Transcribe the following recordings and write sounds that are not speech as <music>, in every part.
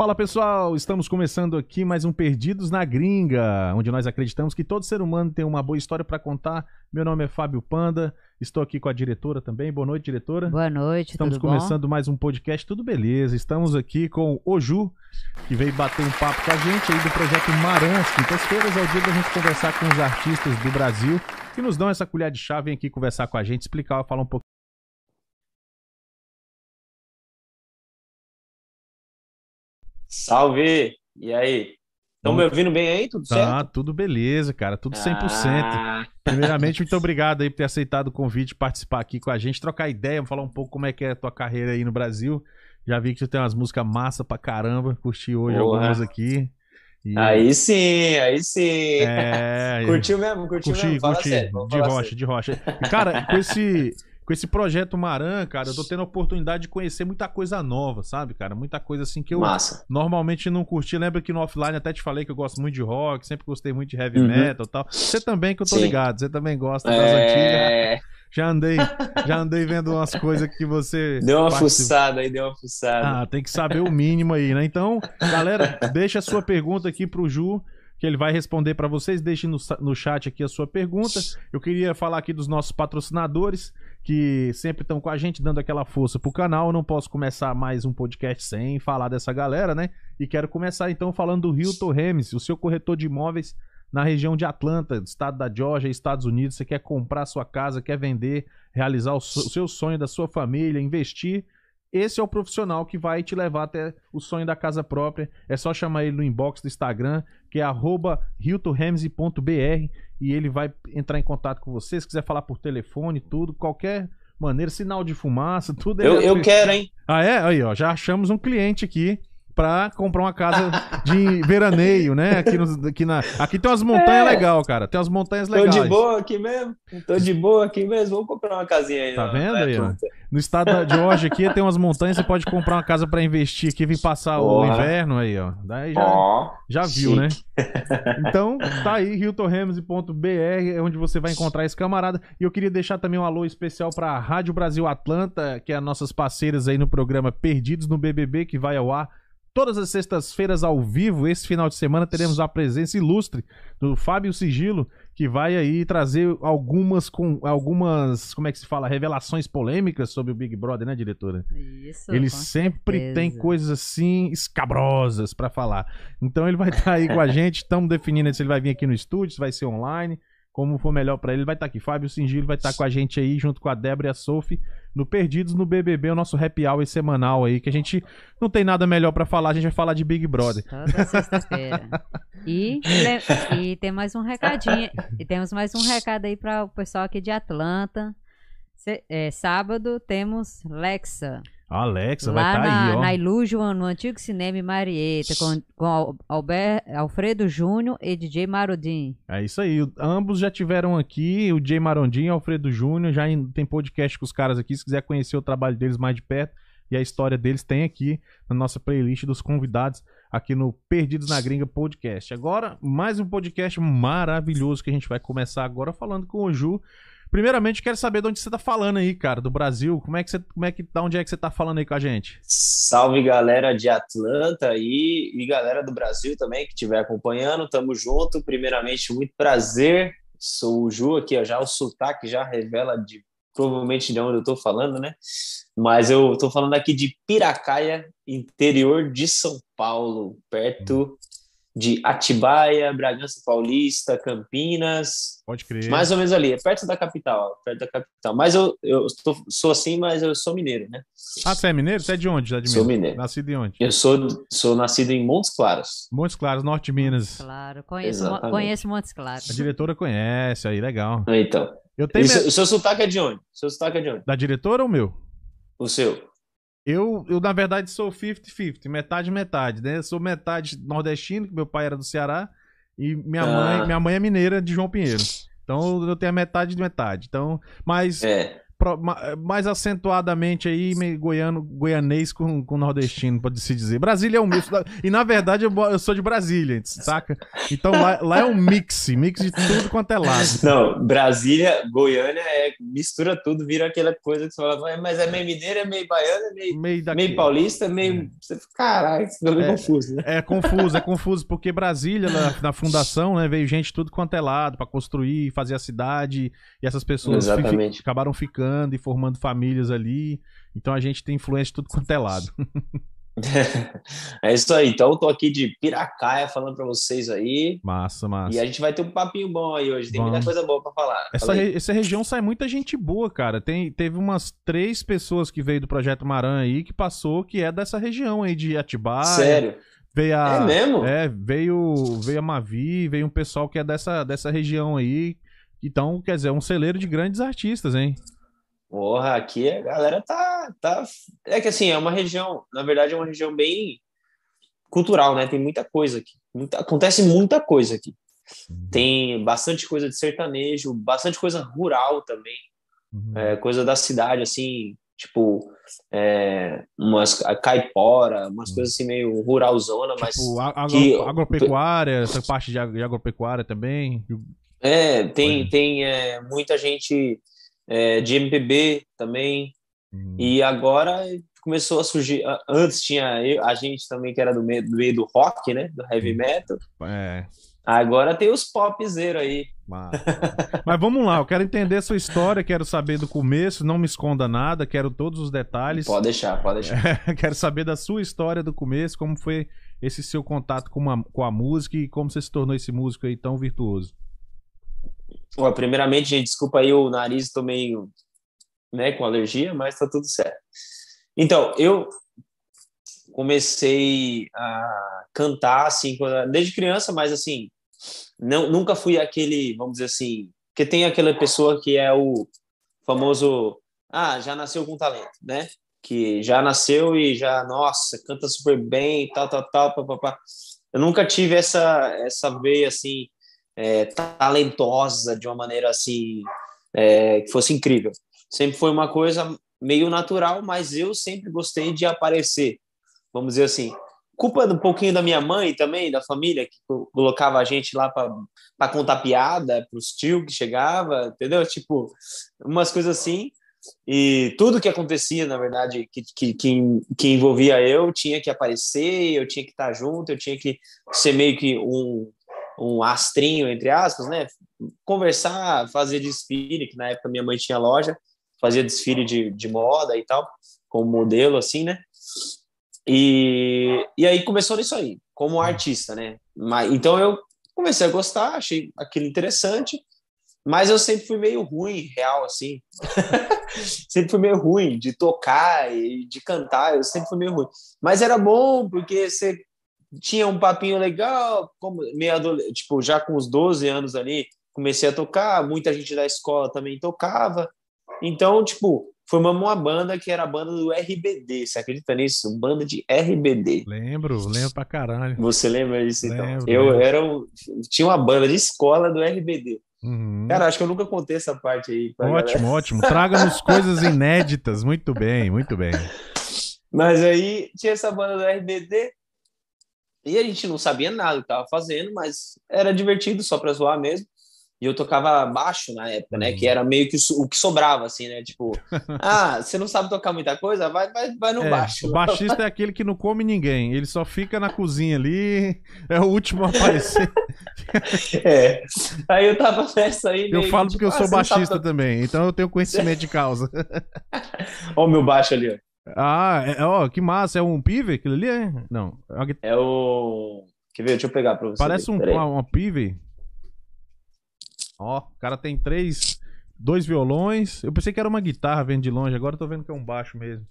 Fala pessoal, estamos começando aqui mais um Perdidos na Gringa, onde nós acreditamos que todo ser humano tem uma boa história para contar. Meu nome é Fábio Panda, estou aqui com a diretora também. Boa noite, diretora. Boa noite, Estamos começando bom? mais um podcast, tudo beleza. Estamos aqui com o Ju, que veio bater um papo com a gente aí do projeto Marãs. Quintas-feiras é o dia da gente conversar com os artistas do Brasil que nos dão essa colher de chá, vem aqui conversar com a gente, explicar, falar um pouco. Salve! E aí? Estão me ouvindo bem aí? Tudo Tá, certo? tudo beleza, cara, tudo 100%. Ah, <laughs> Primeiramente, muito obrigado aí por ter aceitado o convite, participar aqui com a gente, trocar ideia, falar um pouco como é que é a tua carreira aí no Brasil. Já vi que tu tem umas músicas massa pra caramba, curti hoje Porra. algumas aqui. E- aí sim, aí sim. É, <laughs> Curtiu mesmo? Curtiu curti, mesmo? Fala curti, sério, de rocha, sério. de rocha. Cara, com esse, <laughs> com esse projeto Maran, cara, eu tô tendo a oportunidade de conhecer muita coisa nova, sabe, cara? Muita coisa assim que eu Massa. normalmente não curti. Lembra que no offline até te falei que eu gosto muito de rock, sempre gostei muito de heavy Uhum. metal e tal. Você também, que eu tô Sim. ligado, você também gosta das antigas. É, Já andei, já andei vendo umas coisas que você. <laughs> deu uma participa- fuçada aí, deu uma fuçada. Ah, tem que saber o mínimo aí, né? Então, galera, deixa a sua pergunta aqui pro Ju, que ele vai responder pra vocês. Deixe no, no chat aqui a sua pergunta. Eu queria falar aqui dos nossos patrocinadores, que sempre estão com a gente, dando aquela força pro canal. Eu não posso começar mais um podcast sem falar dessa galera, né? E quero começar então falando do Hilton Remes, o seu corretor de imóveis na região de Atlanta, estado da Georgia, Estados Unidos. Você quer comprar sua casa, quer vender, realizar o, seu sonho da sua família, investir. Esse é o profissional que vai te levar até o sonho da casa própria. É só chamar ele no inbox do Instagram, que é arroba hiltonramsey.br e ele vai entrar em contato com você. Se quiser falar por telefone, tudo, qualquer maneira, sinal de fumaça, <laughs> tudo. Eu, é eu quero, hein? ah, é? Aí, ó, já achamos um cliente aqui pra comprar uma casa de veraneio, né? Aqui, no, aqui, na, aqui tem umas montanhas É. legais, cara. Tem umas montanhas Tô legais. de boa aqui mesmo. Tô de boa aqui mesmo. Vamos comprar uma casinha aí. Tá na- vendo aí, ó? No estado de hoje aqui tem umas montanhas, você pode comprar uma casa pra investir aqui, vir passar o Porra. inverno aí, ó. Daí já, Ó, já viu, chique. né? <laughs> Então, tá aí, hiltonremes.br, é onde você vai encontrar esse camarada. E eu queria deixar também um alô especial pra Rádio Brasil Atlanta, que é as nossas parceiras aí no programa Perdidos no BBB, que vai ao ar todas as sextas-feiras ao vivo. Esse final de semana teremos a presença ilustre do Fábio Sigilo, que vai aí trazer algumas, com, algumas, como é que se fala, revelações polêmicas sobre o Big Brother, né, diretora? Isso, Ele sempre certeza. tem coisas assim escabrosas pra falar. Então ele vai estar aí com a gente. Estamos definindo se ele vai vir aqui no estúdio, se vai ser online, como for melhor pra ele. Vai estar aqui. Fábio Singilo vai estar com a gente aí, junto com a Débora e a Sophie, no Perdidos no BBB, o nosso happy hour semanal aí, que a gente não tem nada melhor pra falar. A gente vai falar de Big Brother. Toda sexta-feira. E, le- e tem mais um recadinho. E temos mais um recado aí para o pessoal aqui de Atlanta. É, sábado temos Lexa. Alexa vai lá estar na, aí, ó. na Illusion, no antigo cinema em Marieta, com, com Al- Alber- Alfredo Júnior e DJ Marodin. É isso aí. Ambos já tiveram aqui, o Jay Marondinho e o Alfredo Júnior. Já em- tem podcast com os caras aqui. Se quiser conhecer o trabalho deles mais de perto e a história deles, tem aqui na nossa playlist dos convidados aqui no Perdidos na Gringa Podcast. Agora, mais um podcast maravilhoso que a gente vai começar agora falando com o Ju. Primeiramente, quero saber de onde você tá falando aí, cara, do Brasil. Como é que você, como é que, da onde é que você tá falando aí com a gente? Salve galera de Atlanta e, e galera do Brasil também que estiver acompanhando, tamo junto. Primeiramente, muito prazer. Sou o Ju aqui, ó, já o sotaque já revela de provavelmente de onde eu tô falando, né? Mas eu tô falando aqui de Piracaia, interior de São Paulo, perto de Atibaia, Bragança Paulista, Campinas, Pode crer. mais ou menos ali, é perto da capital, perto da capital. Mas eu, eu tô- sou assim, mas eu sou mineiro, né? Ah, você é mineiro? Você é de onde? Já de Sou mineiro. Nascido em onde? Eu sou, sou nascido em Montes Claros. Montes Claros, Norte de Minas. Claro, conheço, Exatamente. conheço Montes Claros. A diretora conhece, aí, legal. Então, Eu tenho me- seu, o seu sotaque é de onde? O seu sotaque é de onde? Da diretora ou meu? O seu? Eu, eu, na verdade, sou 50-50, metade metade, né? Eu sou metade nordestino, que meu pai era do Ceará, e minha, Ah. mãe, minha mãe é mineira de João Pinheiro. Então eu tenho a metade de metade. Então, mas É. ma- mais acentuadamente aí, meio goiano, goianês com, com nordestino, pode se dizer. Brasília é um mix. E na verdade eu, eu sou de Brasília, saca? Então lá, lá é um mix, mix de tudo quanto é lado. Não, Brasília, Goiânia, é, mistura tudo, vira aquela coisa que você fala, "Ué, mas é meio mineiro, é meio baiano, é meio, Meio daqui. meio paulista, é meio. Você fica, Caralho, meio É. confuso, né? É confuso, é confuso, porque Brasília, na, na fundação, né, veio gente tudo quanto é lado pra construir, fazer a cidade, e essas pessoas fi- acabaram ficando e formando famílias ali. Então a gente tem influência de tudo quanto é lado. <laughs> É isso aí. Então, eu tô aqui de Piracaia falando pra vocês aí. Massa, massa. E a gente vai ter um papinho bom aí hoje. Tem muita Vamos. coisa boa pra falar. Essa, re- essa região sai muita gente boa, cara. Tem, teve umas três pessoas que veio do Projeto Maran aí que passou, que é dessa região aí de Atibaia. Sério? Veio a, É mesmo? É, veio, veio a Mavi, veio um pessoal que é dessa, dessa região aí. Então, quer dizer, é um celeiro de grandes artistas, hein? Porra, aqui a galera tá, tá. É que assim, é uma região, na verdade, é uma região bem cultural, né? Tem muita coisa aqui. Muita- acontece muita coisa aqui. Tem bastante coisa de sertanejo, bastante coisa rural também. Uhum. é, coisa da cidade, assim, tipo, é, umas a caipora, umas coisas assim meio ruralzona, mas Tipo, a- agro- que- agropecuária, essa parte de, ag- de agropecuária também. é, tem, tem é, muita gente é, de MPB também, Hum. e agora começou a surgir, antes tinha eu- a gente também que era do meio do, meio do rock, né, do heavy metal, É, agora tem os popzeiros aí. massa. Mas vamos lá, eu quero entender a sua história, quero saber do começo, não me esconda nada, quero todos os detalhes. Pode deixar, pode deixar. <laughs> quero saber da sua história do começo, como foi esse seu contato com a, com a música e como você se tornou esse músico aí tão virtuoso. Ó, primeiramente, gente, desculpa aí o nariz, tô meio, né, com alergia, mas tá tudo certo. Então, eu comecei a cantar, assim, desde criança, mas, assim, não, nunca fui aquele, vamos dizer assim, que tem aquela pessoa que é o famoso, ah, já nasceu com talento, né? Que já nasceu e já, nossa, canta super bem, tal, tal, tal, papapá. Eu nunca tive essa, essa veia, assim, é, talentosa de uma maneira assim é, que fosse incrível. Sempre foi uma coisa meio natural, mas eu sempre gostei de aparecer, vamos dizer assim. Culpa um pouquinho da minha mãe também, da família, que co- colocava a gente lá para contar piada para os tios que chegava, entendeu? Tipo, umas coisas assim. E tudo que acontecia, na verdade, que, que, que, que envolvia eu, tinha que aparecer, eu tinha que estar junto, eu tinha que ser meio que um, um astrinho, entre aspas, né? Conversar, fazer desfile, que na época minha mãe tinha loja, fazia desfile de, de moda e tal, como modelo, assim, né? E, e aí começou nisso aí, como artista, né? Mas, então eu comecei a gostar, achei aquilo interessante, mas eu sempre fui meio ruim, real, assim. <laughs> sempre fui meio ruim de tocar e de cantar, eu sempre fui meio ruim. Mas era bom, porque você tinha um papinho legal, como meio adolescente, tipo, já com os 12 anos ali, comecei a tocar, muita gente da escola também tocava. Então, tipo, formamos uma banda que era a banda do RBD, você acredita nisso? Banda de RBD. Lembro, lembro pra caralho. Você lembra disso, então? Lembro, eu lembro. era um, tinha uma banda de escola do RBD. Uhum. Cara, acho que eu nunca contei essa parte aí. pra galera. Ótimo, ótimo. Traga-nos <laughs> coisas inéditas. Muito bem, muito bem. Mas aí tinha essa banda do RBD e a gente não sabia nada do que tava fazendo, mas era divertido só pra zoar mesmo. E eu tocava baixo na época, né? Uhum. Que era meio que o que sobrava, assim, né? Tipo, <laughs> ah, você não sabe tocar muita coisa? Vai, vai, vai no É, baixo. o baixista é aquele que não come ninguém. Ele só fica na cozinha ali. É o último a aparecer. <laughs> É. Aí eu tava nessa aí. Eu meio falo que, porque eu tipo, sou ah, sabe baixista também. Então eu tenho conhecimento de causa. <laughs> Ó, o meu baixo ali, ó. Ah, é, ó, que massa. É um pive aquilo ali? É? Não. é É o. Quer ver? Deixa eu pegar pra você. Parece um, uma, uma pive. Ó, o cara tem três. Dois violões. Eu pensei que era uma guitarra vendo de longe. Agora eu tô vendo que é um baixo mesmo.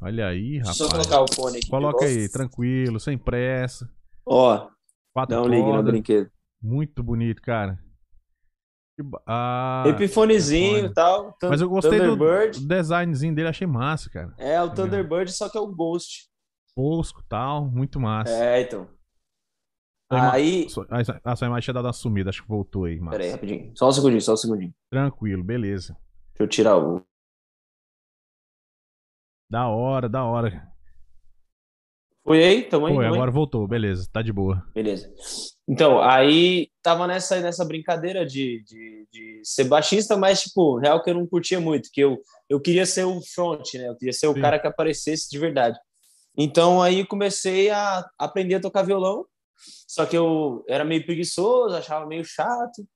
Olha aí, Deixa eu rapaz. colocar o fone aqui. Coloca aí, tranquilo, sem pressa. Ó, Quatro dá um ligue no brinquedo. Muito bonito, cara. Ah, Epifonezinho Epifone. e tal. Mas eu gostei do, Thunderbird. do designzinho dele, achei massa, cara. É o Thunderbird, só que é o Ghost. Fosco tal, muito massa. É, então. Aí. sua- A sua imagem tinha dado uma sumida, acho que voltou aí, massa. Pera aí, rapidinho. Só um segundinho, só um segundinho. Tranquilo, beleza. eu tirar o. Da hora, da hora. Foi aí? Tamo aí? Foi, tamo aí? agora voltou, beleza, tá de boa. Beleza. Então, aí tava nessa, nessa brincadeira de, de, de ser baixista, mas, tipo, real que eu não curtia muito, que eu, eu queria ser o front, né? Eu queria ser o Sim. cara que aparecesse de verdade. Então, aí comecei a aprender a tocar violão, só que eu era meio preguiçoso, achava meio chato,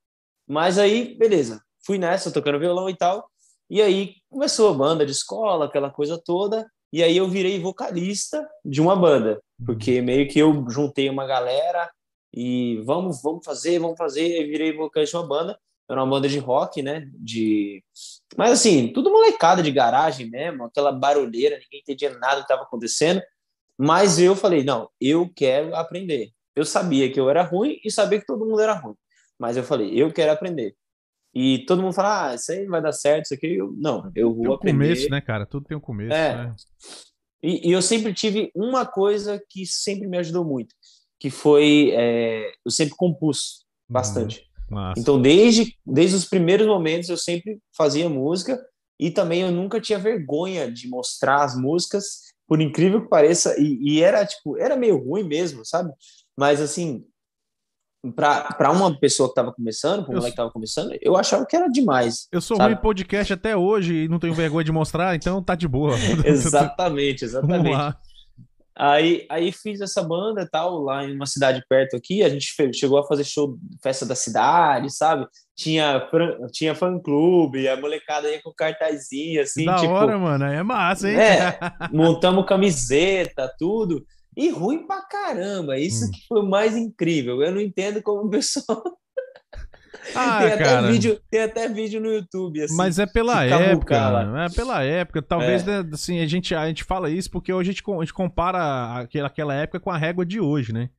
mas aí, beleza, fui nessa, tocando violão e tal, e aí começou a banda de escola, aquela coisa toda, e aí eu virei vocalista de uma banda, porque meio que eu juntei uma galera e vamos, vamos fazer, vamos fazer, e virei vocalista de uma banda, era uma banda de rock, né, de... Mas assim, tudo molecada de garagem mesmo, aquela barulheira, ninguém entendia nada que estava acontecendo, mas eu falei, não, eu quero aprender. Eu sabia que eu era ruim e sabia que todo mundo era ruim, mas eu falei, eu quero aprender. E todo mundo fala, ah, isso aí vai dar certo, isso aqui. Eu, não, eu vou Tem um aprender. começo, né, cara? Tudo tem um começo. É. né? E, e eu sempre tive uma coisa que sempre me ajudou muito, que foi é, eu sempre compus bastante. Massa. Então desde desde os primeiros momentos eu sempre fazia música e também eu nunca tinha vergonha de mostrar as músicas, por incrível que pareça, e, e era tipo era meio ruim mesmo, sabe? Mas assim para uma pessoa que estava começando, para um Eu- moleque que estava começando, eu achava que era demais. Eu sou sabe? ruim em podcast até hoje e não tenho vergonha de mostrar, então tá de boa. <laughs> <laughs> Exatamente, Vamos exatamente. Aí, aí fiz essa banda e tal, lá em uma cidade perto aqui. A gente chegou a fazer show, festa da cidade, sabe? Tinha, tinha fã-clube, a molecada ia com cartazinho, assim, da tipo... hora, mano. Aí é massa, hein? É, <laughs> montamos camiseta, tudo. E ruim pra caramba. Isso Hum. que foi o mais incrível. Eu não entendo como o pessoal... Ah, tem, até cara. vídeo, tem até vídeo no YouTube, assim. Mas é pela época, cavucar é pela época. Talvez, né, assim, a gente, a gente fala isso porque hoje a gente, a gente compara aquela, aquela época com a régua de hoje, né?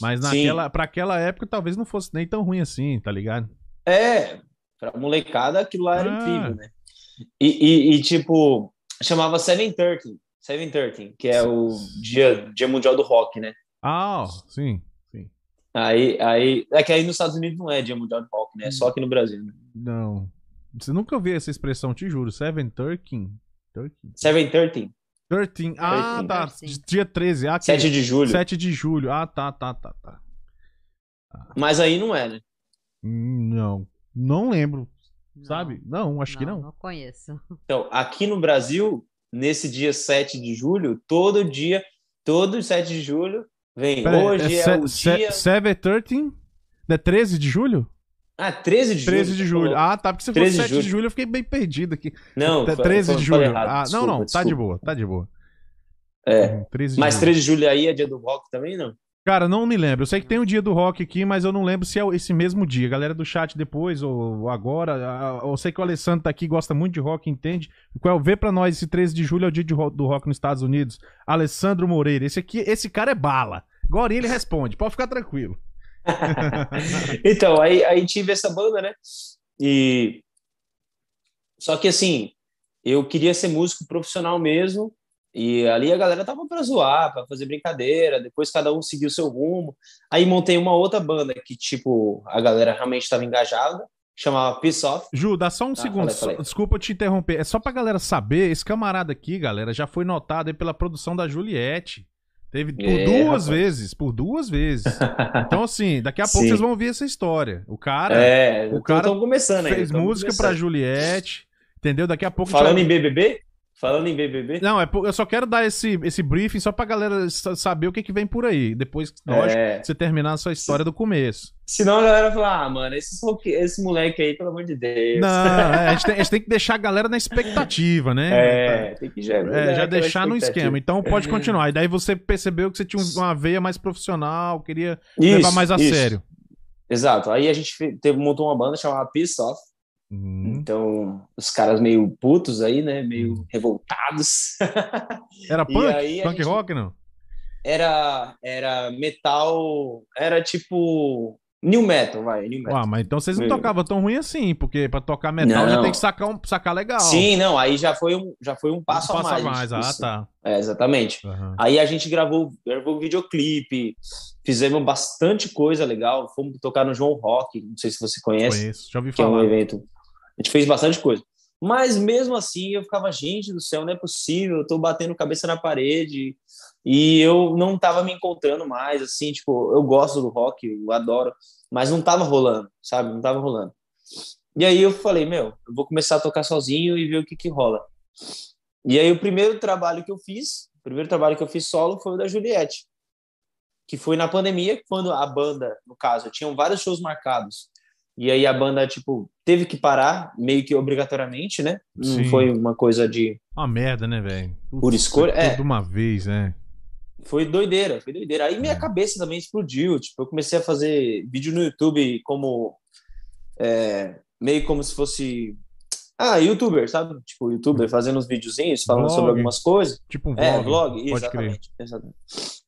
Mas naquela, pra aquela época talvez não fosse nem tão ruim assim, tá ligado? É, pra molecada aquilo lá era Ah. incrível, né? E, e- e, tipo, chamava 713, 713, que é o dia, dia mundial do rock, né? Ah, sim. Aí, aí, é que aí nos Estados Unidos não é dia mundial do rock, né? É só aqui no Brasil, né? Não. Você nunca ouviu essa expressão, te juro. Seven Turking? Turking? 713, 13. Ah, 13. tá. 13. Dia 13. Ah, que... 7 de julho. 7 de julho. Ah, tá, tá, tá, tá. Mas aí não é, né? Não. Não lembro. Não, Sabe? Não, acho que não. Não conheço. Então, aqui no Brasil, nesse dia 7 de julho, todo dia, todo 7 de julho, vem. Pera aí, Hoje é, se- o se- dia. Seven Thirteen? É 13 de julho? Ah, 13 de julho. 13 de julho. falou. Ah, tá. Porque você falou 13 de 7 de julho. julho, eu fiquei bem perdido aqui. Não, Tá, foi- 13 foi- de julho. errado, ah, não, desculpa, não, tá de desculpa. boa, tá de boa. É. Hum, 13 de Mas julho. 13 de julho aí é dia do rock também, não? Cara, não me lembro. Eu sei que tem o dia do rock aqui, mas eu não lembro se é esse mesmo dia. Galera do chat depois ou agora. Eu sei que o Alessandro tá aqui, gosta muito de rock, entende? Qual vê pra nós esse 13 de julho é o dia do rock nos Estados Unidos. Alessandro Moreira. Esse aqui, esse cara é bala. Agora ele responde, pode ficar tranquilo. <laughs> então, aí, aí tive essa banda, né? E só que assim, eu queria ser músico profissional mesmo, e ali a galera tava pra zoar, pra fazer brincadeira, depois cada um seguiu seu rumo. Aí montei uma outra banda que, tipo, a galera realmente estava engajada, chamava Peace Off. Ju, dá só um Ah, segundo. falei, falei. desculpa te interromper. É só pra galera saber, esse camarada aqui, galera, já foi notado aí pela produção da Juliette. Teve por É, duas rapaz. vezes, por duas vezes. <laughs> Então, assim, daqui a pouco Sim. vocês vão ouvir essa história. O cara é, o o cara começando aí. fez música pra Juliette, entendeu? Daqui a pouco. Falando em BBB? Falando em BBB? Não, é, por- eu só quero dar esse, esse briefing só pra galera sa- saber o que, que vem por aí. Depois, lógico, É, você terminar a sua história do começo. senão a galera fala, ah, mano, esse, esse moleque aí, pelo amor de Deus. Não, <laughs> é, a, gente tem, a gente tem que deixar a galera na expectativa, né? É, tem que já, É, já deixar no esquema. Então pode continuar. E daí você percebeu que você tinha um- uma veia mais profissional, queria Isso, levar mais a isso. sério. Exato. Aí a gente teve, montou uma banda chamada Peace Off. Hum. Então, os caras meio putos aí, né? Meio Hum. revoltados. <laughs> Era punk? a punk gente- rock, não? era, era metal. Era tipo. New metal, vai. New metal. Ah, mas então vocês não tocavam tão ruim assim, porque pra tocar metal já Não. tem que sacar, um, sacar legal. Sim, não. Aí já foi um, já foi um passo, Passa a mais. mais. Ah, tá. É, exatamente. Aham. Aí a gente gravou, gravou videoclipe, fizemos bastante coisa legal. Fomos tocar no João Rock, não sei se você conhece. Conheço, já ouvi que é um falar. evento. A gente fez bastante coisa. Mas mesmo assim eu ficava, gente do céu, não é possível, eu tô batendo cabeça na parede e eu não tava me encontrando mais, assim, tipo, eu gosto do rock, eu adoro, mas não tava rolando, sabe? Não tava rolando. E aí eu falei, meu, eu vou começar a tocar sozinho e ver o que que rola. E aí o primeiro trabalho que eu fiz, o primeiro trabalho que eu fiz solo foi o da Juliette, que foi na pandemia, quando a banda, no caso, tinham vários shows marcados. E aí a banda, tipo, teve que parar, meio que obrigatoriamente, né? Não foi uma coisa de. Uma merda, né, velho? Por escolha. É. De uma vez, né? Foi doideira, foi doideira. Aí minha é. cabeça também explodiu. Tipo, eu comecei a fazer vídeo no YouTube como. É, meio como se fosse. Ah, youtuber, sabe? Tipo, youtuber fazendo uns videozinhos, falando sobre algumas coisas. Tipo um vlog. É, vlog, exatamente, exatamente.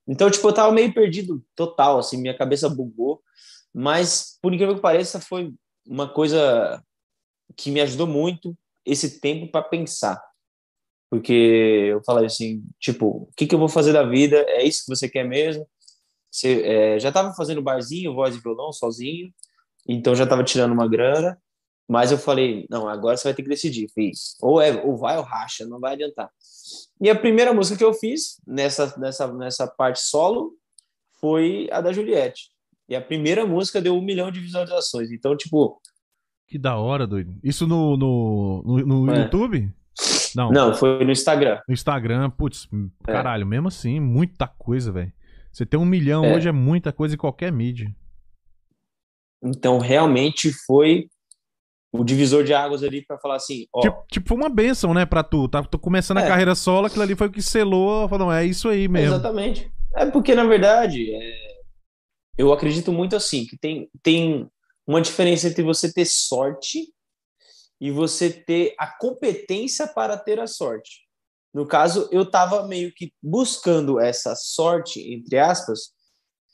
Então, tipo, eu tava meio perdido total, assim, minha cabeça bugou. Mas, por incrível que pareça, foi uma coisa que me ajudou muito esse tempo para pensar. Porque eu falei assim, tipo, o que, que eu vou fazer da vida? É isso que você quer mesmo? Você, é, já estava fazendo barzinho, voz e violão, sozinho, então já estava tirando uma grana, mas eu falei, não, agora você vai ter que decidir, fiz. Ou, é, ou vai ou racha, não vai adiantar. E a primeira música que eu fiz nessa, nessa, nessa parte solo foi a da Juliette. E a primeira música deu um milhão de visualizações. Então, tipo. Que da hora, doido. Isso no, no, no, no é. YouTube? Não. Não, foi no Instagram. No Instagram, putz, é. caralho, mesmo assim, muita coisa, velho. Você tem um milhão é. hoje é muita coisa em qualquer mídia. Então, realmente foi o divisor de águas ali para falar assim, ó. Tipo, tipo, uma benção, né, pra tu. Tá, tô começando a é. carreira solo, aquilo ali foi o que selou, falou, é isso aí mesmo. Exatamente. É porque, na verdade, é eu acredito muito assim, que tem, tem uma diferença entre você ter sorte e você ter a competência para ter a sorte. No caso, eu estava meio que buscando essa sorte, entre aspas,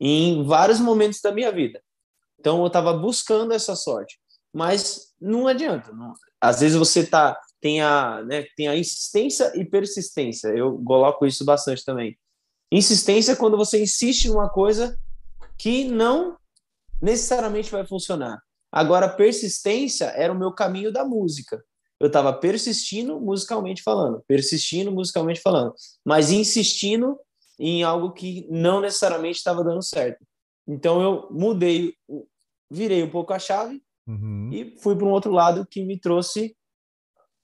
em vários momentos da minha vida. Então, eu estava buscando essa sorte. Mas não adianta. Não. Às vezes você tá, tem, a, né, tem a insistência e persistência. Eu coloco isso bastante também. Insistência é quando você insiste numa coisa que não necessariamente vai funcionar. Agora, persistência era o meu caminho da música. Eu estava persistindo musicalmente falando, persistindo musicalmente falando, mas insistindo em algo que não necessariamente estava dando certo. Então eu mudei, virei um pouco a chave uhum. e fui para um outro lado que me trouxe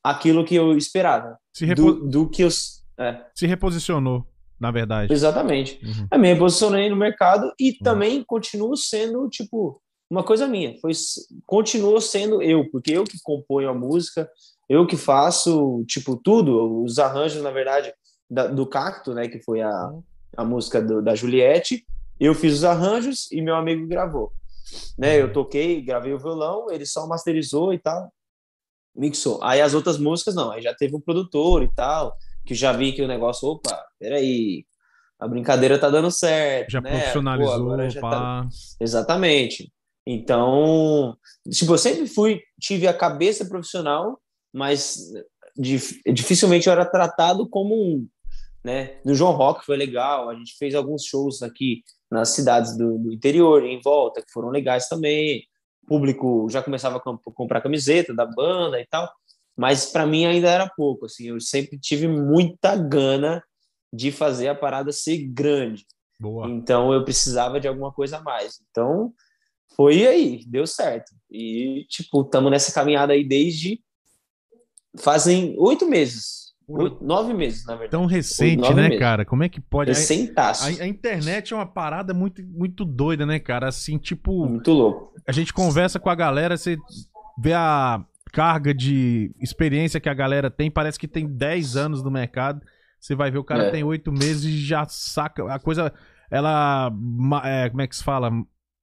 aquilo que eu esperava. Repo... Do, do, que eu. É. Se reposicionou na verdade. Exatamente. Uhum. Eu me reposicionei no mercado e uhum. também continuo sendo, tipo, uma coisa minha. Foi, continuou sendo eu, porque eu que componho a música, eu que faço, tipo, tudo, os arranjos, na verdade, da, do Cacto, né, que foi a, uhum. a música do, da Juliette, eu fiz os arranjos e meu amigo gravou. Né, eu uhum. toquei, gravei o violão, ele só masterizou e tal, mixou. Aí as outras músicas, não, aí já teve um produtor e tal, que já vi que o negócio, opa, peraí, a brincadeira tá dando certo. Já né? profissionalizou, Pô, já tá... Exatamente. Então, tipo, eu sempre fui, tive a cabeça profissional, mas dificilmente eu era tratado como um, né? No João Rock foi legal, a gente fez alguns shows aqui nas cidades do, do interior, em volta, que foram legais também. O público já começava a comprar camiseta da banda e tal mas para mim ainda era pouco, assim, eu sempre tive muita gana de fazer a parada ser grande. Boa. Então eu precisava de alguma coisa a mais. Então foi aí, deu certo. E tipo, estamos nessa caminhada aí desde fazem oito meses. Oito, nove meses, na verdade. Tão recente, oito, né, meses. cara? Como é que pode? Recentaço. A, a, internet é uma parada muito, muito doida, né, cara? Assim, tipo. Muito louco. A gente conversa com a galera, você vê a, carga de experiência que a galera tem, parece que tem 10 anos no mercado. Você vai ver, o cara é. tem 8 meses e já saca. A coisa, ela. É, como é que se fala?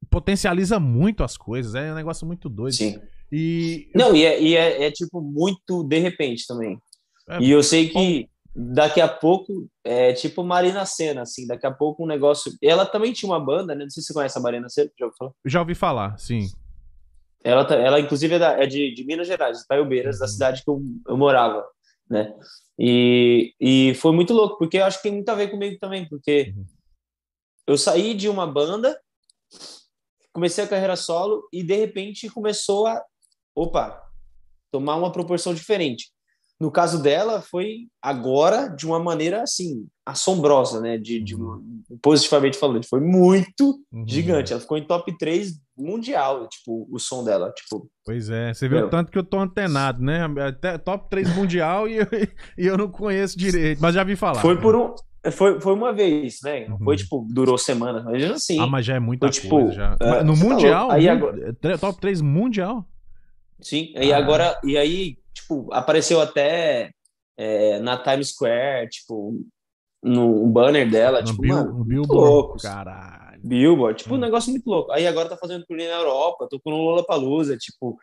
Potencializa muito as coisas. É um negócio muito doido. Sim. E... Não, e, é, e é, é tipo muito de repente também. É, e eu sei que daqui a pouco, é tipo Marina Senna, assim, daqui a pouco um negócio. Ela também tinha uma banda, né? Não sei se você conhece a Marina Senna, já ouviu falar? Já ouvi falar, sim. Ela, tá, ela inclusive, é, da, é de, de, Minas Gerais, de Taiobeiras, da uhum. cidade que eu, eu morava, né? E, e foi muito louco, porque eu acho que tem muito a ver comigo também, porque uhum. eu saí de uma banda, comecei a carreira solo e, de repente, começou a... Opa, tomar uma proporção diferente. No caso dela, foi agora de uma maneira assim, assombrosa, né? De, de positivamente falando, foi muito Uhum. gigante. Ela ficou em top 3 mundial, tipo, o som dela. Tipo, Pois é, você vê o Meu. tanto que eu tô antenado, né? Até top 3 mundial e eu, <laughs> e eu não conheço direito, mas já vi falar. foi por um. Foi, foi uma vez, né? Não Uhum. foi tipo, durou semanas, mas assim. Ah, mas já é muita Foi, tipo, coisa já. é, Mas no tá mundial. Aí agora- top 3 mundial? Sim, e Ah. agora, e aí, tipo, apareceu até é, na Times Square, tipo, no banner dela, No, tipo, Bill- mano, Billboard. louco. Caralho. Billboard, tipo, Hum. um negócio muito louco. Aí agora tá fazendo turnê na Europa, tô com o Lollapalooza, tipo,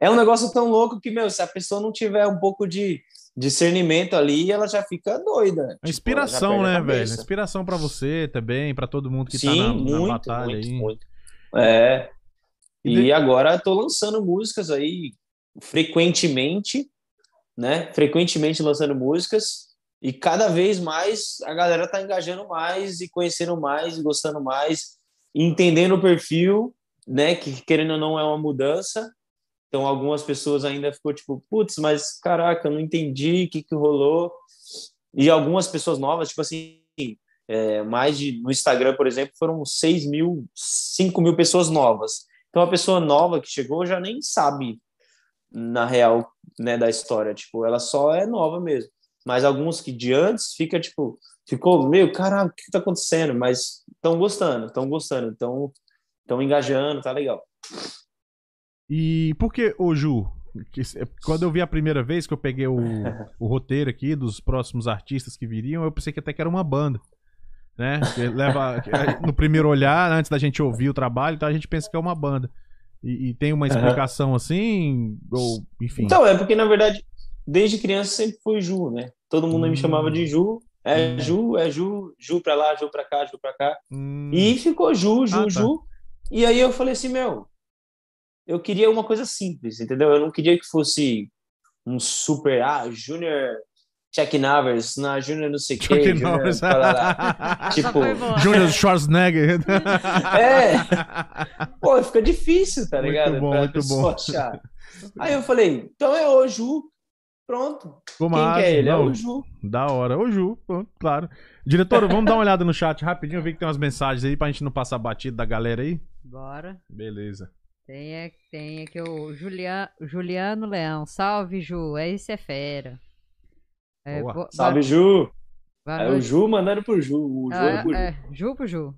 é um negócio tão louco que, meu, se a pessoa não tiver um pouco de discernimento ali, ela já fica doida. A Tipo, inspiração, né, velho? Inspiração pra você também, pra todo mundo que tá Sim, na, na muito, batalha muito, aí. muito. É. E E de- agora tô lançando músicas aí frequentemente, né? Frequentemente lançando músicas e cada vez mais a galera tá engajando mais e conhecendo mais, e gostando mais, e entendendo o perfil, né? Que querendo ou não é uma mudança. Então algumas pessoas ainda ficou tipo, putz, mas caraca, eu não entendi o que que rolou. E algumas pessoas novas, tipo assim, é, mais de no Instagram, por exemplo, foram 6 mil, 5 mil pessoas novas. Então a pessoa nova que chegou já nem sabe na real, né, da história, tipo, ela só é nova mesmo. Mas alguns que de antes fica tipo, ficou, meu, caralho, o que tá acontecendo? Mas estão gostando, estão gostando, estão estão engajando, tá legal. E por que, ô Ju, quando eu vi a primeira vez que eu peguei o, <laughs> o roteiro aqui dos próximos artistas que viriam, eu pensei que até que era uma banda. Né? Que leva, no primeiro olhar, antes da gente ouvir o trabalho, então a gente pensa que é uma banda. E, e tem uma explicação assim, ou enfim. Então, é porque na verdade, desde criança sempre fui Ju, né? Todo mundo Hum. me chamava de Ju. É Hum. Ju, é Ju, Ju pra lá, Ju pra cá, Ju pra cá. Hum, E ficou Ju, Ju, Ah, tá. Ju. E aí eu falei assim, meu, eu queria uma coisa simples, entendeu? Eu não queria que fosse um super, ah, Junior Chuck Norris, na Junior não sei o Norris. Junior... <laughs> Tipo. Junior Schwarzenegger. <laughs> É. Pô, fica difícil, tá Muito ligado? bom, pra muito pessoa bom. achar. Aí eu falei, então é o Ju, pronto. Ficou Quem que é ele? É não. o Ju. Da hora. Ô, Ju, pô, claro. Diretor, vamos dar uma olhada no chat rapidinho, ver que tem umas mensagens aí pra gente não passar batido da galera aí. Bora. Beleza. Tem, a- tem aqui o Juliano, Juliano Leão. Salve, Ju. É isso, é fera. É, Boa. bo- Salve, Ju. boa É o noite. Ju mandando pro Ju. O Ju Ah, é pro Ju. é, Ju pro Ju.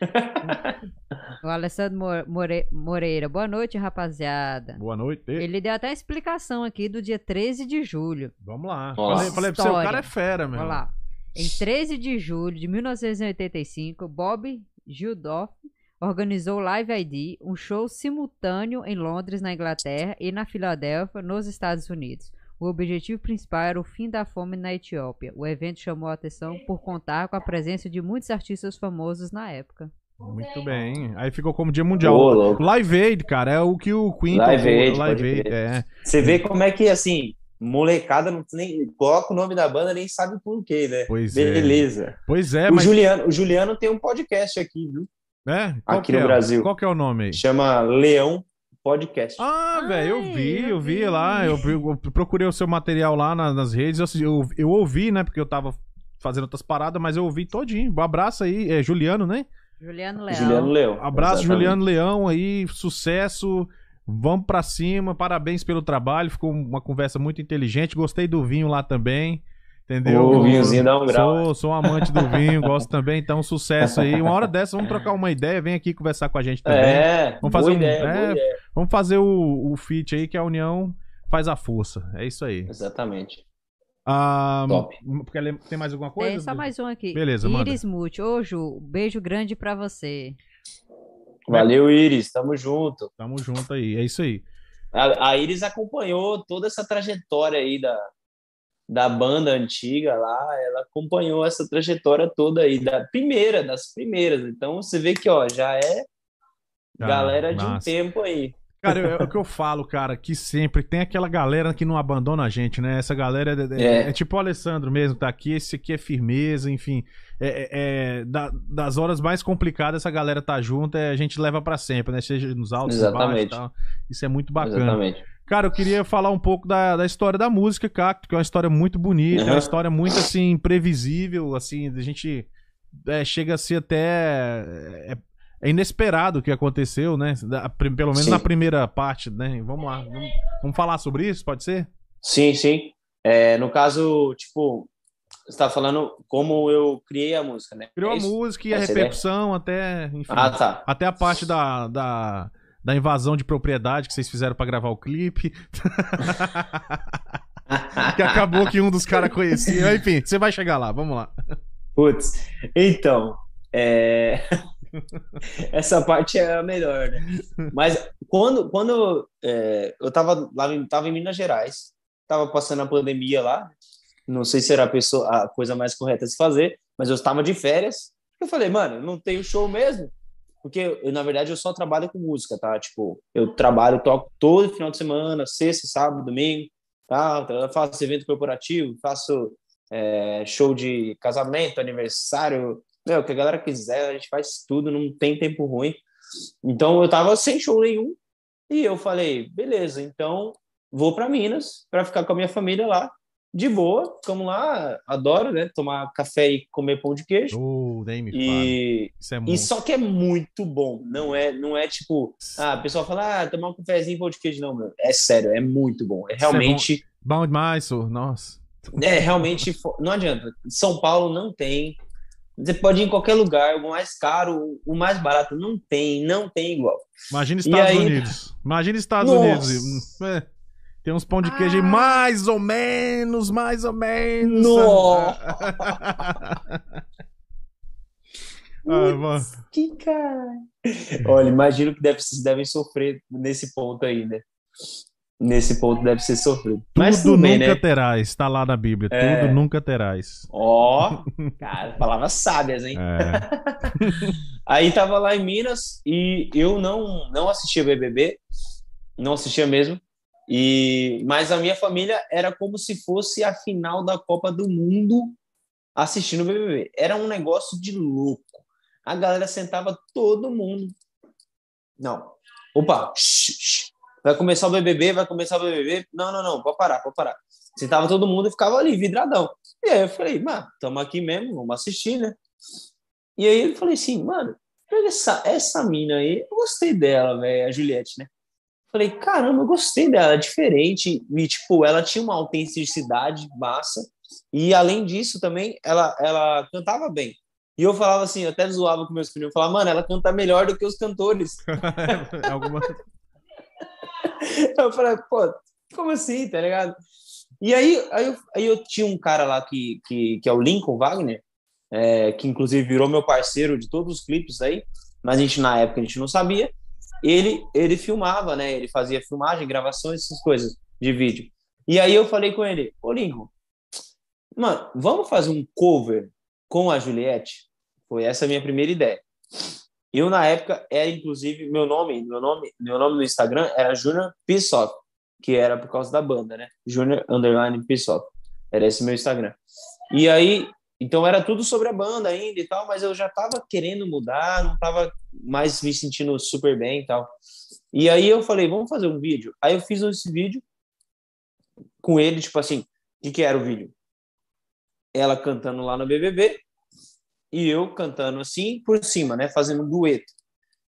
<laughs> o Alessandro Mo- More- Moreira. Boa noite, rapaziada. Boa noite. Ele deu até a explicação aqui do dia 13 de julho. Vamos lá. Falei, falei pra você, o cara é fera, meu. Olha lá. Em 13 de julho de 1985, Bob Geldof organizou Live ID, um show simultâneo em Londres, na Inglaterra, e na Filadélfia, nos Estados Unidos. O objetivo principal era o fim da fome na Etiópia. O evento chamou a atenção por contar com a presença de muitos artistas famosos na época. Muito bem. Aí ficou como dia mundial. Ô. Live Aid, cara, é o que o Queen Live. Aid, Live Aid, é. Você vê como é que, assim, molecada não nem coloca o nome da banda, nem sabe por quê, né? Pois é. Beleza. Pois é, o, mas... Juliano, o Juliano tem um podcast aqui, viu? É? Qual Aqui no é? Brasil. Qual que é o nome aí? Chama Leão Podcast. Ah, velho, eu Ai, vi, eu eu vi lá, eu, procurei o seu material lá na- nas redes, eu, eu, eu ouvi, né, porque eu tava fazendo outras paradas, mas eu ouvi todinho. Um abraço aí, é Juliano, né? Juliano Leão. Juliano Leão. Abraço, Exatamente. Juliano Leão aí, sucesso. Vamos pra cima, parabéns pelo trabalho. Ficou uma conversa muito inteligente. Gostei do vinho lá também. Entendeu? O vinhozinho dá um grau. Sou, sou amante do vinho, <laughs> gosto também. Então, sucesso aí. Uma hora dessa, vamos trocar uma ideia. Vem aqui conversar com a gente também. É, Vamos boa fazer um- ideia, é, boa ideia. Vamos fazer o, o feat aí, que a união faz a força. É isso aí. Exatamente. Ah, Top. porque tem mais alguma coisa? Tem só mais um aqui. Beleza, manda. Iris Mute. Ô, Ju, beijo grande pra você. Valeu, Iris. Tamo junto. Tamo junto aí. É isso aí. A, a Iris acompanhou toda essa trajetória aí da, da banda antiga lá. Ela acompanhou essa trajetória toda aí, da primeira, das primeiras. Então você vê que, ó, já é Ah, galera de um massa. tempo aí. Cara, é, o que eu falo, cara, que sempre tem aquela galera que não abandona a gente, né? Essa galera é, é- É. é tipo o Alessandro mesmo, tá aqui, esse aqui é firmeza, enfim. É, é- é da- das horas mais complicadas, essa galera tá junto, a gente leva pra sempre, né? Seja nos altos e baixos e Exatamente. tal. Isso é muito bacana. Exatamente. Cara, eu queria falar um pouco da, da história da música, Cacto, que é uma história muito bonita, é uma história muito, assim, previsível, assim, a gente é, chega a ser até... É, é inesperado o que aconteceu, né? Da- pelo menos Sim. na primeira parte, né? Vamos lá, vamos, vamos falar sobre isso, pode ser? Sim, sim. É, no caso, tipo, você tá falando como eu criei a música, né? Criou É a isso? música e a ideia? repercussão até, enfim, Ah, tá. até a parte da, da, da invasão de propriedade que vocês fizeram pra gravar o clipe, <laughs> que acabou que um dos caras conhecia. Enfim, você vai chegar lá, vamos lá. Putz, então, é, <laughs> essa parte é a melhor, né? Mas quando, quando é, eu tava lá em, tava em Minas Gerais, tava passando a pandemia lá, não sei se era a, pessoa, a coisa mais correta a se fazer, mas eu estava de férias, eu falei, mano, não tenho show mesmo, porque eu, na verdade eu só trabalho com música, tá? Tipo, eu trabalho, toco todo final de semana, sexta, sábado, domingo, tá? Eu faço evento corporativo, faço é, show de casamento, aniversário, meu, o que a galera quiser, a gente faz tudo, não tem tempo ruim. Então eu tava sem show nenhum e eu falei, beleza, então vou para Minas para ficar com a minha família lá, de boa, ficamos lá, adoro, né, tomar café e comer pão de queijo. Ô, nem me fala. E, Isso é e só que é muito bom, não é, não é tipo, ah, o pessoal fala, ah, tomar um cafezinho e pão de queijo, não, meu. É sério, é muito bom. É realmente, Bom demais, sor. Nossa. é realmente, não adianta. São Paulo não tem. Você pode ir em qualquer lugar, o mais caro, o mais barato, não tem, não tem igual. Imagina Estados aí- Unidos. Imagina Estados Nossa. Unidos. É, Tem uns pão de queijo Ah. mais ou menos, mais ou menos. Nossa. <laughs> Ah. Que cara. Olha, imagino que deve, vocês devem sofrer nesse ponto aí, né? Nesse ponto deve ser sofrido. Mas Tudo tudo bem, nunca né? terás. Está lá na Bíblia. É. Tudo nunca terás. Ó, cara, palavras sábias, hein? É. <laughs> Aí tava lá em Minas e eu não não assistia BBB, não assistia mesmo. E mas a minha família era como se fosse a final da Copa do Mundo assistindo o BBB. Era um negócio de louco. A galera sentava todo mundo. Não. Opa, vai começar o BBB, vai começar o BBB. Não, não, não, pode parar, pode parar. Sentava todo mundo e ficava ali, vidradão. E aí eu falei, mano, estamos aqui mesmo, vamos assistir, né? E aí eu falei assim, mano, essa, essa mina aí, eu gostei dela, velho, a Juliette, né? Falei, caramba, eu gostei dela, é diferente. E, tipo, ela tinha uma autenticidade massa. E, além disso, também, ela, ela cantava bem. E eu falava assim, eu até zoava com meus filhos, eu falava, mano, ela canta melhor do que os cantores. <laughs> Alguma... <laughs> Eu falei, pô, como assim, tá ligado? E aí, aí, eu, aí eu tinha um cara lá que, que, que é o Lincoln Wagner, é, que inclusive virou meu parceiro de todos os clipes aí, mas a gente na época a gente não sabia. Ele, ele filmava, né? Ele fazia filmagem, gravações, essas coisas de vídeo. E aí eu falei com ele, ô Lincoln, mano, vamos fazer um cover com a Juliette? Foi essa a minha primeira ideia. Eu, na época, era inclusive meu nome, meu nome, meu nome no Instagram era Junior Pissoff, que era por causa da banda, né? Junior Underline Pissoff. Era esse meu Instagram. E aí, então era tudo sobre a banda ainda e tal, mas eu já tava querendo mudar, não tava mais me sentindo super bem e tal. E aí eu falei, vamos fazer um vídeo. Aí eu fiz esse vídeo com ele, tipo assim, o que, que era o vídeo? Ela cantando lá no BBB e eu cantando assim por cima, né? Fazendo um dueto,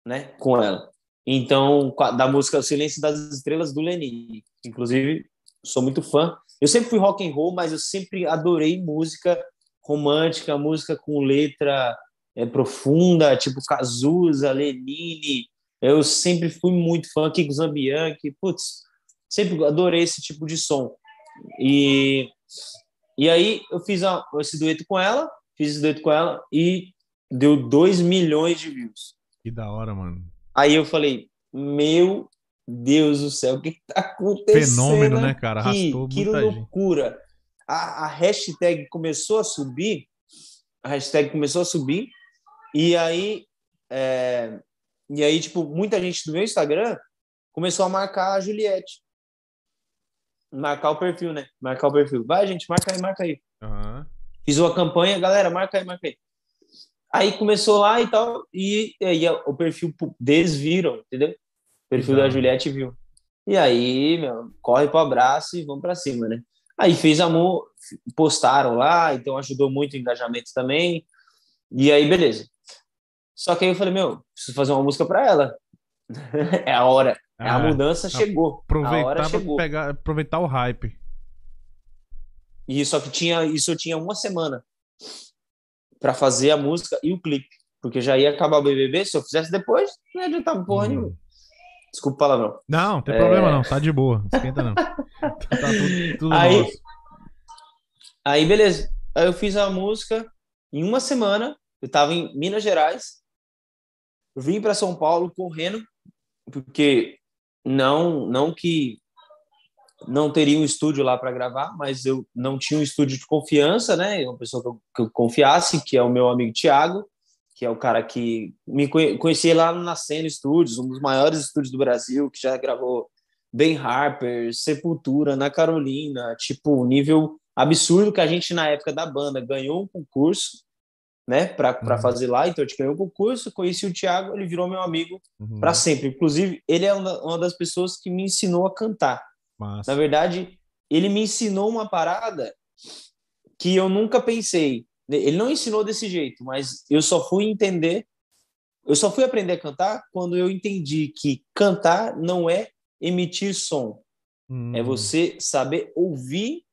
né? Com ela. Então, da música O Silêncio das Estrelas do Lenine. Inclusive, sou muito fã. Eu sempre fui rock and roll, mas eu sempre adorei música romântica, música com letra é, profunda, tipo Cazuza, Lenine. Eu sempre fui muito fã, Kiko Zambianchi, putz, sempre adorei esse tipo de som. E, e aí eu fiz a- esse dueto com ela, fiz esse dueto com ela e deu 2 milhões de views. Que da hora, mano. Aí eu falei, meu Deus do céu, o que, tá acontecendo? Fenômeno, né, cara? aqui? Arrastou que muita gente. A, a hashtag começou a subir, a hashtag começou a subir, e aí, é, e aí, tipo, muita gente do meu Instagram começou a marcar a Juliette. Marcar o perfil, né? Marcar o perfil. Vai, gente, marca aí, marca aí. Aham. Fiz uma campanha, galera, marca aí, marca aí. Aí começou lá e tal, e aí o perfil pu- deles viram, entendeu? O perfil da Exato. Juliette viu. E aí, meu, corre pro abraço e vamos para cima, né? Aí fez amor, postaram lá, então ajudou muito o engajamento também. E aí, beleza. Só que aí eu falei, meu, preciso fazer uma música para ela. <laughs> é a hora. É a Ah, mudança chegou. A hora Aproveitar, chegou. pegar, aproveitar o hype. E só que tinha isso eu tinha uma semana para fazer a música e o clipe, porque já ia acabar o BBB. Se eu fizesse depois, não ia adiantar porra Hum. nenhuma. Desculpa o palavrão. Não, não tem É. problema não, tá de boa. Não esquenta não. <laughs> tá tudo, tudo Aí- nosso. Aí, beleza. Aí eu fiz a música em uma semana. Eu tava em Minas Gerais. Vim para São Paulo correndo, porque não, não que não teria um estúdio lá para gravar, mas eu não tinha um estúdio de confiança, né? Uma pessoa que eu, que eu confiasse, que é o meu amigo Thiago, que é o cara que me conhe- conheci lá no Nascendo Studios, um dos maiores estúdios do Brasil, que já gravou Ben Harper, Sepultura, Ana Carolina, tipo, nível absurdo que a gente na época da banda ganhou um concurso, né, para Uhum. fazer lá, então a gente ganhou um concurso, conheci o Thiago, ele virou meu amigo Uhum, para sempre. Inclusive, ele é uma uma das pessoas que me ensinou a cantar. massa. Na verdade, ele me ensinou uma parada que eu nunca pensei. Ele não ensinou desse jeito, mas eu só fui entender, eu só fui aprender a cantar quando eu entendi que cantar não é emitir som, Hum, é você saber ouvir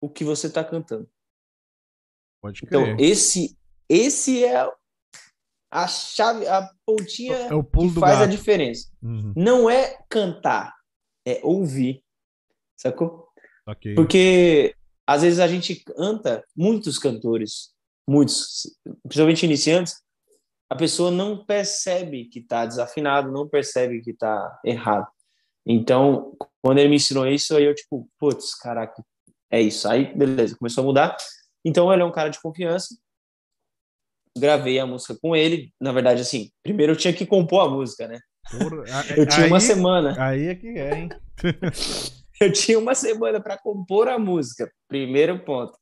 o que você está cantando. Pode Então, crer. esse esse é a chave, a pontinha É que faz a gato. diferença. Uhum, Não é cantar, é ouvir. Sacou? ok. Porque às vezes a gente canta, muitos cantores, muitos, principalmente iniciantes, a pessoa não percebe que está desafinado, não percebe que está errado. Então, quando ele me ensinou isso, aí eu tipo, putz, caraca, é isso. Aí, beleza, começou a mudar. Então, ele é um cara de confiança. Gravei a música com ele. Na verdade, assim, primeiro eu tinha que compor a música, né? Porra, a- Eu tinha uma aí- semana. Aí é que é, hein? <laughs> Eu tinha uma semana para compor a música. Primeiro ponto.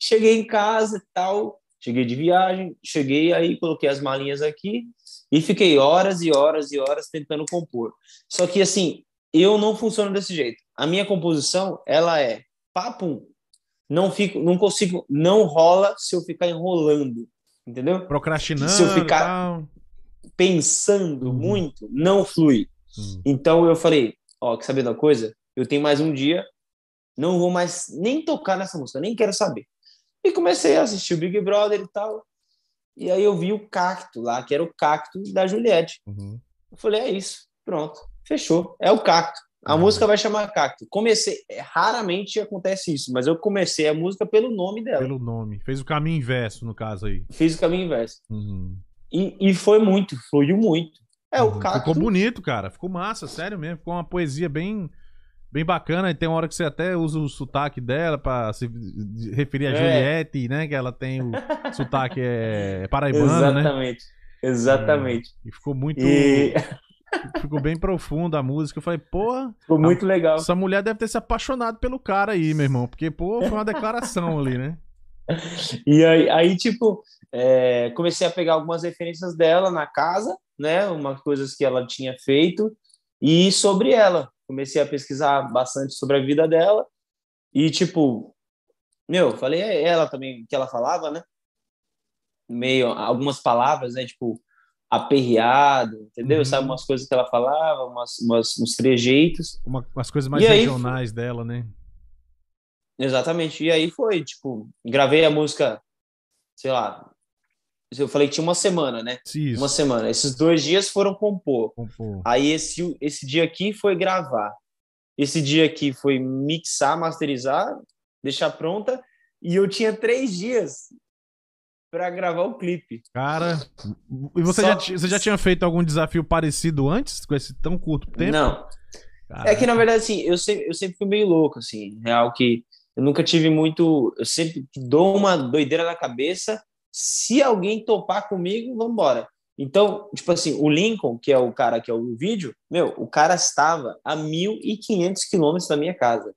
Cheguei em casa e tal. Cheguei de viagem. Cheguei aí, coloquei as malinhas aqui e fiquei horas e horas e horas tentando compor. Só que assim, eu não funciono desse jeito. A minha composição, ela é papum. Não fico, não consigo, não rola se eu ficar enrolando, entendeu? Procrastinando Se eu ficar- tal. Pensando Uhum. muito, não flui. Hum, Então eu falei, ó, quer saber da coisa? Eu tenho mais um dia, não vou mais nem tocar nessa música, nem quero saber. E comecei a assistir o Big Brother e tal. E aí eu vi o cacto lá, que era o cacto da Juliette. uhum. Eu falei, é isso, pronto, fechou, é o cacto. A Uhum. música vai chamar cacto. Comecei, é, raramente acontece isso, mas eu comecei a música pelo nome dela. Pelo nome. Fez o caminho inverso, no caso aí. Fiz o caminho inverso. Uhum. E, e foi muito, fluiu muito. É o Uhum. cacto. Ficou bonito, cara. Ficou massa, sério mesmo. Ficou uma poesia bem, bem bacana. E tem uma hora que você até usa o sotaque dela pra se referir a É. Juliette, né? Que ela tem o <laughs> sotaque é, paraibano, né? Exatamente. Exatamente. E ficou muito. E <laughs> Ficou bem profundo a música. Eu falei, porra, ficou muito legal. essa mulher deve ter se apaixonado pelo cara aí, meu irmão. Porque, pô, foi uma <laughs> declaração ali, né? E aí, aí tipo, é, comecei a pegar algumas referências dela na casa, né? Umas coisas que ela tinha feito e sobre ela. Comecei a pesquisar bastante sobre a vida dela e, tipo, meu, falei é ela também que ela falava, né? Meio algumas palavras, né? Tipo, aperreado, entendeu? Uhum. Sabe umas coisas que ela falava, umas, umas, uns trejeitos. Uma, umas coisas mais E aí, regionais dela, né? Exatamente. E aí foi, tipo, gravei a música, sei lá, eu falei que tinha uma semana, né? Isso. Uma semana. Esses dois dias foram compor. Compor. Aí esse, esse dia aqui foi gravar. Esse dia aqui foi mixar, masterizar, deixar pronta. E eu tinha três dias para gravar o clipe. Cara, e você Só- já, você já tinha feito algum desafio parecido antes, com esse tão curto tempo? Não. Caraca. É que, na verdade, assim, eu sempre, eu sempre fui meio louco, assim. Real que eu nunca tive muito... Eu sempre dou uma doideira na cabeça. Se alguém topar comigo, vamos embora. Então, tipo assim, o Lincoln, que é o cara que é o vídeo, meu, o cara estava a 1.500 quilômetros da minha casa.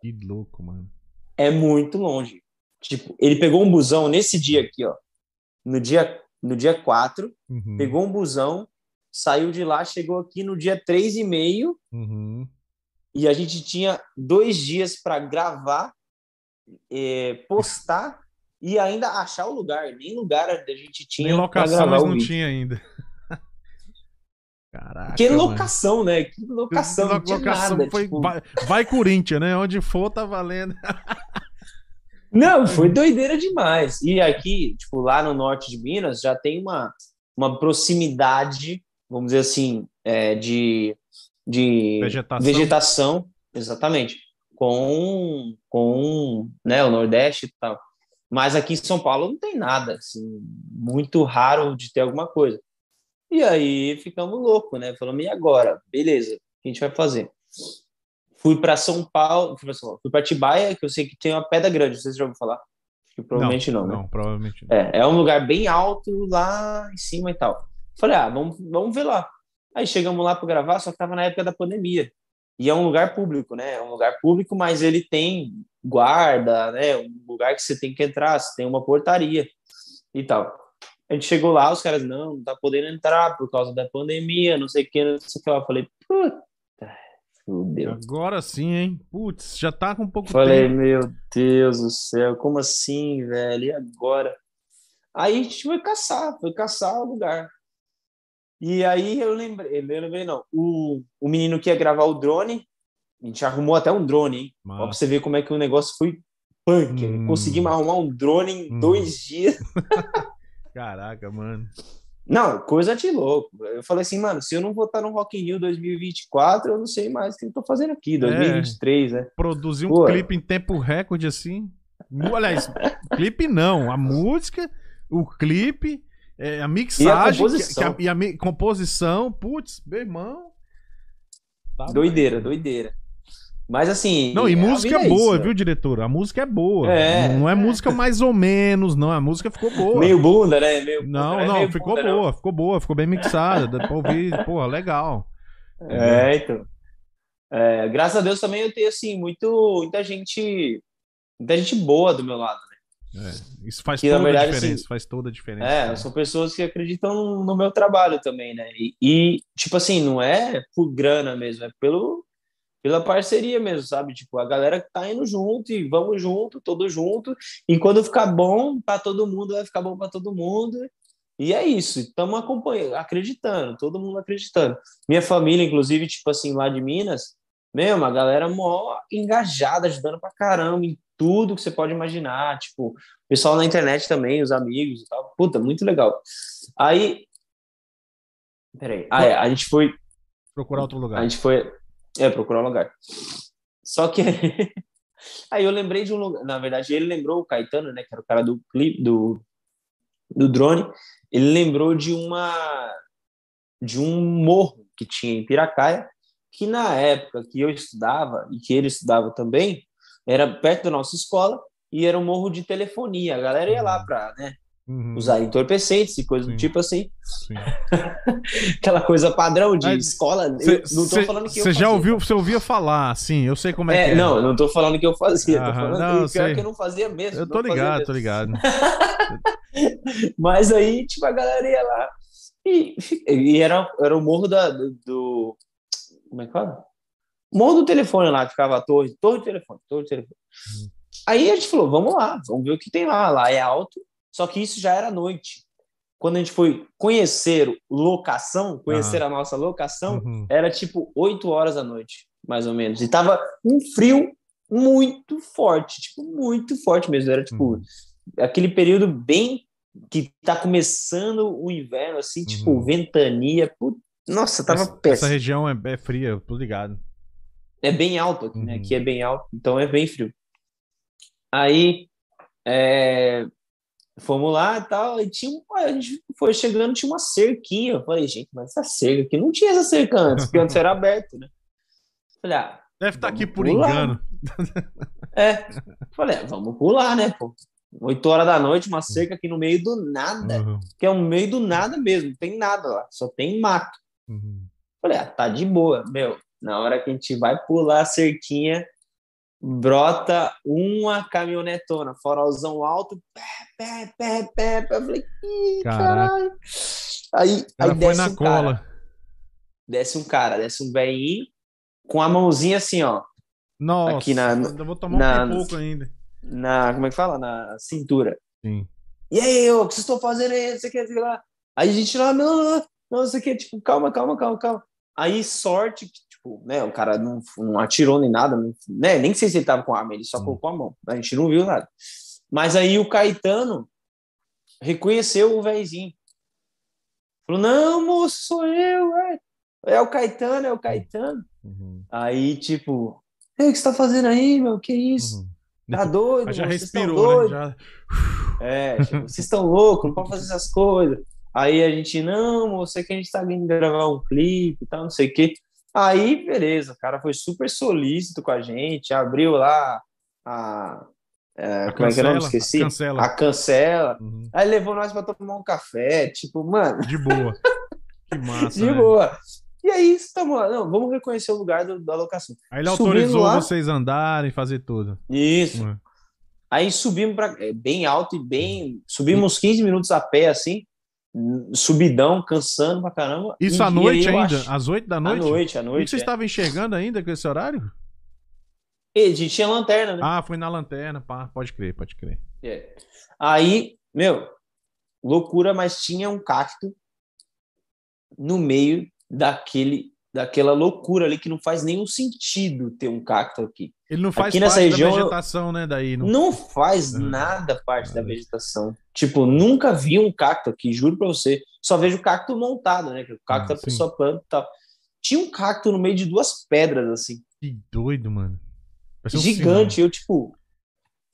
Que louco, mano. É muito longe. Tipo, ele pegou um busão nesse dia aqui, ó. No dia, no dia 4, Uhum. pegou um busão saiu de lá, chegou aqui no dia 3 e meio, Uhum. e a gente tinha dois dias para gravar, eh, postar e ainda achar o lugar. Nem lugar a gente tinha Nem locação o não tinha ainda. Caraca. Que mano. locação, né? Que locação, não tinha Locação nada. foi. tipo- Vai, vai Corinthians, né? Onde for, tá valendo. <laughs> Não, foi doideira demais. E aqui, tipo, lá no norte de Minas, já tem uma, uma proximidade, vamos dizer assim, é, de, de Vegetação. vegetação, exatamente, com, com né, o Nordeste e tal. Mas aqui em São Paulo não tem nada, assim, muito raro de ter alguma coisa. E aí ficamos loucos, né? Falamos, e agora? Beleza, o que a gente vai fazer? Fui para São Paulo, fui para Atibaia, que eu sei que tem uma pedra grande, vocês já ouviram falar? Que provavelmente não, né? Não, provavelmente não. É, é um lugar bem alto lá em cima e tal. Falei, ah, vamos, vamos ver lá. Aí chegamos lá para gravar, só que tava na época da pandemia. E é um lugar público, né? É um lugar público, mas ele tem guarda, né? Um lugar que você tem que entrar, você tem uma portaria e tal. A gente chegou lá, os caras, não, não tá podendo entrar por causa da pandemia, não sei o que, não sei o que lá. Eu falei, puta, fudeu. Agora sim, hein? Putz, já tá com um pouco Falei, tempo. meu Deus do céu, como assim, velho? E agora? Aí a gente foi caçar, foi caçar o lugar. E aí eu lembrei, eu lembrei não, o, o menino que ia gravar o drone, a gente arrumou até um drone, hein? Ó, pra Massa. você ver como é que o negócio foi punk. Hum. Conseguimos arrumar um drone em Hum. dois dias. <laughs> Caraca, mano. Não, coisa de louco. Eu falei assim, mano, se eu não vou estar no Rock in Rio 2024, eu não sei mais o que eu tô fazendo aqui, 2023, né? Produzir um Pô. clipe em tempo recorde assim. Aliás, <laughs> clipe não. A música, o clipe, é, a mixagem composição. que- que a- e a composição. Putz, meu irmão. Tá Doideira, doideira. Mas assim. Não, e música é boa, isso, né? viu, diretor? A música é boa. É, não é, é. música mais ou menos, não. A música ficou boa. Meio bunda, né? Meio bunda, Não, é não, ficou bunda, não. boa, ficou boa, ficou bem mixada. Dá pra ouvir, porra, legal. É, então. É, graças a Deus também eu tenho, assim, muito, muita gente. Muita gente boa do meu lado, né? É, isso faz Que, toda verdade, a diferença, assim, faz toda a diferença. É, são pessoas que acreditam no, no meu trabalho também, né? E, e, tipo assim, não é por grana mesmo, é pelo, pela parceria mesmo, sabe? Tipo, a galera que tá indo junto e vamos junto, todo junto. E quando ficar bom para todo mundo, vai ficar bom para todo mundo. E é isso, estamos acompanhando, acreditando, todo mundo acreditando. Minha família, inclusive, tipo assim, lá de Minas, mesmo, a galera mó engajada, ajudando pra caramba em tudo que você pode imaginar. Tipo, o pessoal na internet também, os amigos e tal. Puta, muito legal. Aí. Peraí. Ah, é, a gente foi. Procurar outro lugar. A gente foi. É, procurar um lugar. Só que. <laughs> Aí eu lembrei de um lugar. Na verdade, ele lembrou o Caetano, né? Que era o cara do clipe, do, do drone. Ele lembrou de uma. De um morro que tinha em Piracaia, que na época que eu estudava, e que ele estudava também, era perto da nossa escola, e era um morro de telefonia. A galera ia lá para né, Uhum, usar entorpecentes e coisas Sim. do tipo assim. sim. <laughs> Aquela coisa padrão de Mas escola. Cê- não tô cê- falando que Você já ouviu, você ouvia falar, sim, eu sei como é, É, que é. não, não tô falando que eu fazia, Aham, falando não, que pior sei. que eu não fazia mesmo. Eu tô ligado, tô ligado. <laughs> Mas aí, tipo, a galera ia lá e, e era, era o morro da, do, do- Como é que fala? Morro do telefone lá, que ficava a torre, torre de telefone, torre de telefone. Uhum. Aí a gente falou, vamos lá, vamos ver o que tem lá. Lá é alto, só que isso já era noite. Quando a gente foi conhecer locação, conhecer a nossa locação, Uhum. era tipo 8 horas da noite, mais ou menos. E tava um frio muito forte, tipo, muito forte mesmo. Era tipo Uhum. aquele período bem que tá começando o inverno, assim, tipo, Uhum. ventania. Put... Nossa, tava essa, essa péssimo. região é, é fria, eu tô ligado. É bem alto aqui, né? Uhum. Aqui é bem alto, então é bem frio. Aí, é, fomos lá e tal, e tinha, a gente foi chegando, tinha uma cerquinha. Eu falei, gente, mas essa cerca aqui não tinha essa cerca antes, porque antes era aberto, né? Falei, ah, Deve estar aqui Vamos por pular. engano. é. Falei, ah, vamos pular, né, pô? 8 horas da noite, uma cerca aqui no meio do nada, Uhum, que é um meio do nada mesmo, não tem nada lá, só tem mato. uhum. Falei, ah, tá de boa. Meu, na hora que a gente vai pular a cerquinha, brota uma caminhonetona, farolzão alto, pé, pé, pé, pé, pé. Eu falei, ih, caralho. Aí, cara aí desce na cara. cola. desce um cara, desce um velhinho, com a mãozinha assim, ó, Nossa, Aqui na- ainda vou tomar na- um pouco ainda. na, como é que fala? Na cintura. Sim. E aí, ô, o que vocês estão fazendo aí? Não sei o que, lá. Aí a gente lá, não, não, não, não sei o que, tipo, calma, calma, calma, calma. Aí, sorte que, tipo, né, o cara não, não atirou nem nada, não- né, nem sei se ele tava com arma, ele só Hum. colocou a mão. A gente não viu nada. Mas aí o Caetano reconheceu o véizinho. Falou, não, moço, sou eu, é. É o Caetano, é o Caetano. Uhum, Aí, tipo, o que você tá fazendo aí, meu? Que isso? uhum. Tá doido? <laughs> Já respirou, né? Já... É, tipo, vocês estão loucos, não podem fazer essas coisas. Aí a gente, não, moço, é que a gente tá vindo gravar um clipe e tal, não sei o quê. Aí, beleza, o cara foi super solícito com a gente, abriu lá a. é, A como é que é o nome? cancela, Esqueci. a cancela. A cancela. Uhum. Aí levou nós pra tomar um café, tipo, mano, De boa. <laughs> Que massa. de né? boa. E aí, estamos lá, não, vamos reconhecer o lugar do- da locação. Aí ele autorizou lá- vocês andarem, fazer tudo. Isso. Uhum. Aí subimos para bem alto e bem. Subimos uns 15 minutos a pé, assim, subidão, cansando pra caramba. Isso E- à e noite ainda? acho- Às 8 da À noite? noite, à E noite. vocês é. estavam enxergando ainda com esse horário? E a gente tinha lanterna, né? Ah, foi na lanterna, pá. Pode crer, pode crer. É. Aí, meu, loucura, mas tinha um cacto no meio daquele, daquela loucura ali que não faz nenhum sentido ter um cacto aqui. Ele não faz Aqui nessa parte região, da vegetação, né? Daí. Não... Não faz Uhum. nada parte da Uhum. vegetação. Tipo, nunca vi um cacto aqui, juro pra você. Só vejo o cacto montado, né? Que o cacto Ah, a sim. pessoa planta e tal. Tinha um cacto no meio de duas pedras, assim. Que doido, mano. Um gigante. Eu, tipo.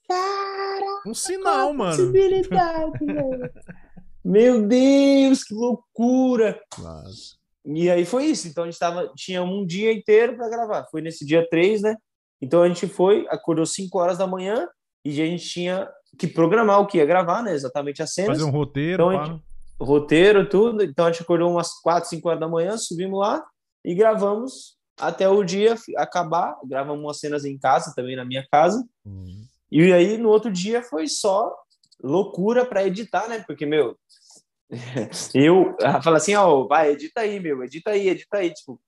sinal. Um sinal, mano. Possibilidade, velho. <laughs> Meu Deus, que loucura! Nossa. E aí foi isso. Então a gente tava, tinha um dia inteiro para gravar. Foi nesse dia 3, né? Então a gente foi, acordou 5 horas da manhã e a gente tinha que programar o que ia gravar, né? Exatamente as cenas, Fazer um roteiro, Então, a gente- roteiro, tudo. Então a gente acordou umas 4, 5 horas da manhã, subimos lá e gravamos até o dia acabar. Gravamos umas cenas em casa, também na minha casa. Uhum. E aí no outro dia foi só loucura para editar, né? Porque, meu, <laughs> eu falo assim, ó, vai, edita aí, meu, edita aí, edita aí. Tipo,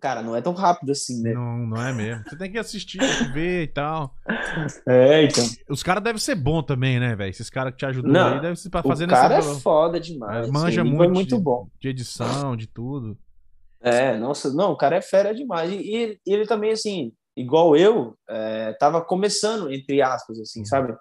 cara, não é tão rápido assim, né? Não, não é mesmo. Você tem que assistir, tem que ver e tal. <laughs> É, então. Os caras devem ser bons também, né, velho? Esses caras que te ajudam Não, aí devem ser pra O fazer cara é nessa foda demais. Mas manja muito Foi muito de- bom. de edição, de tudo. É, nossa, não, o cara é fera demais. E, e ele, e ele também, assim, igual eu, é, tava começando, entre aspas, assim, sabe?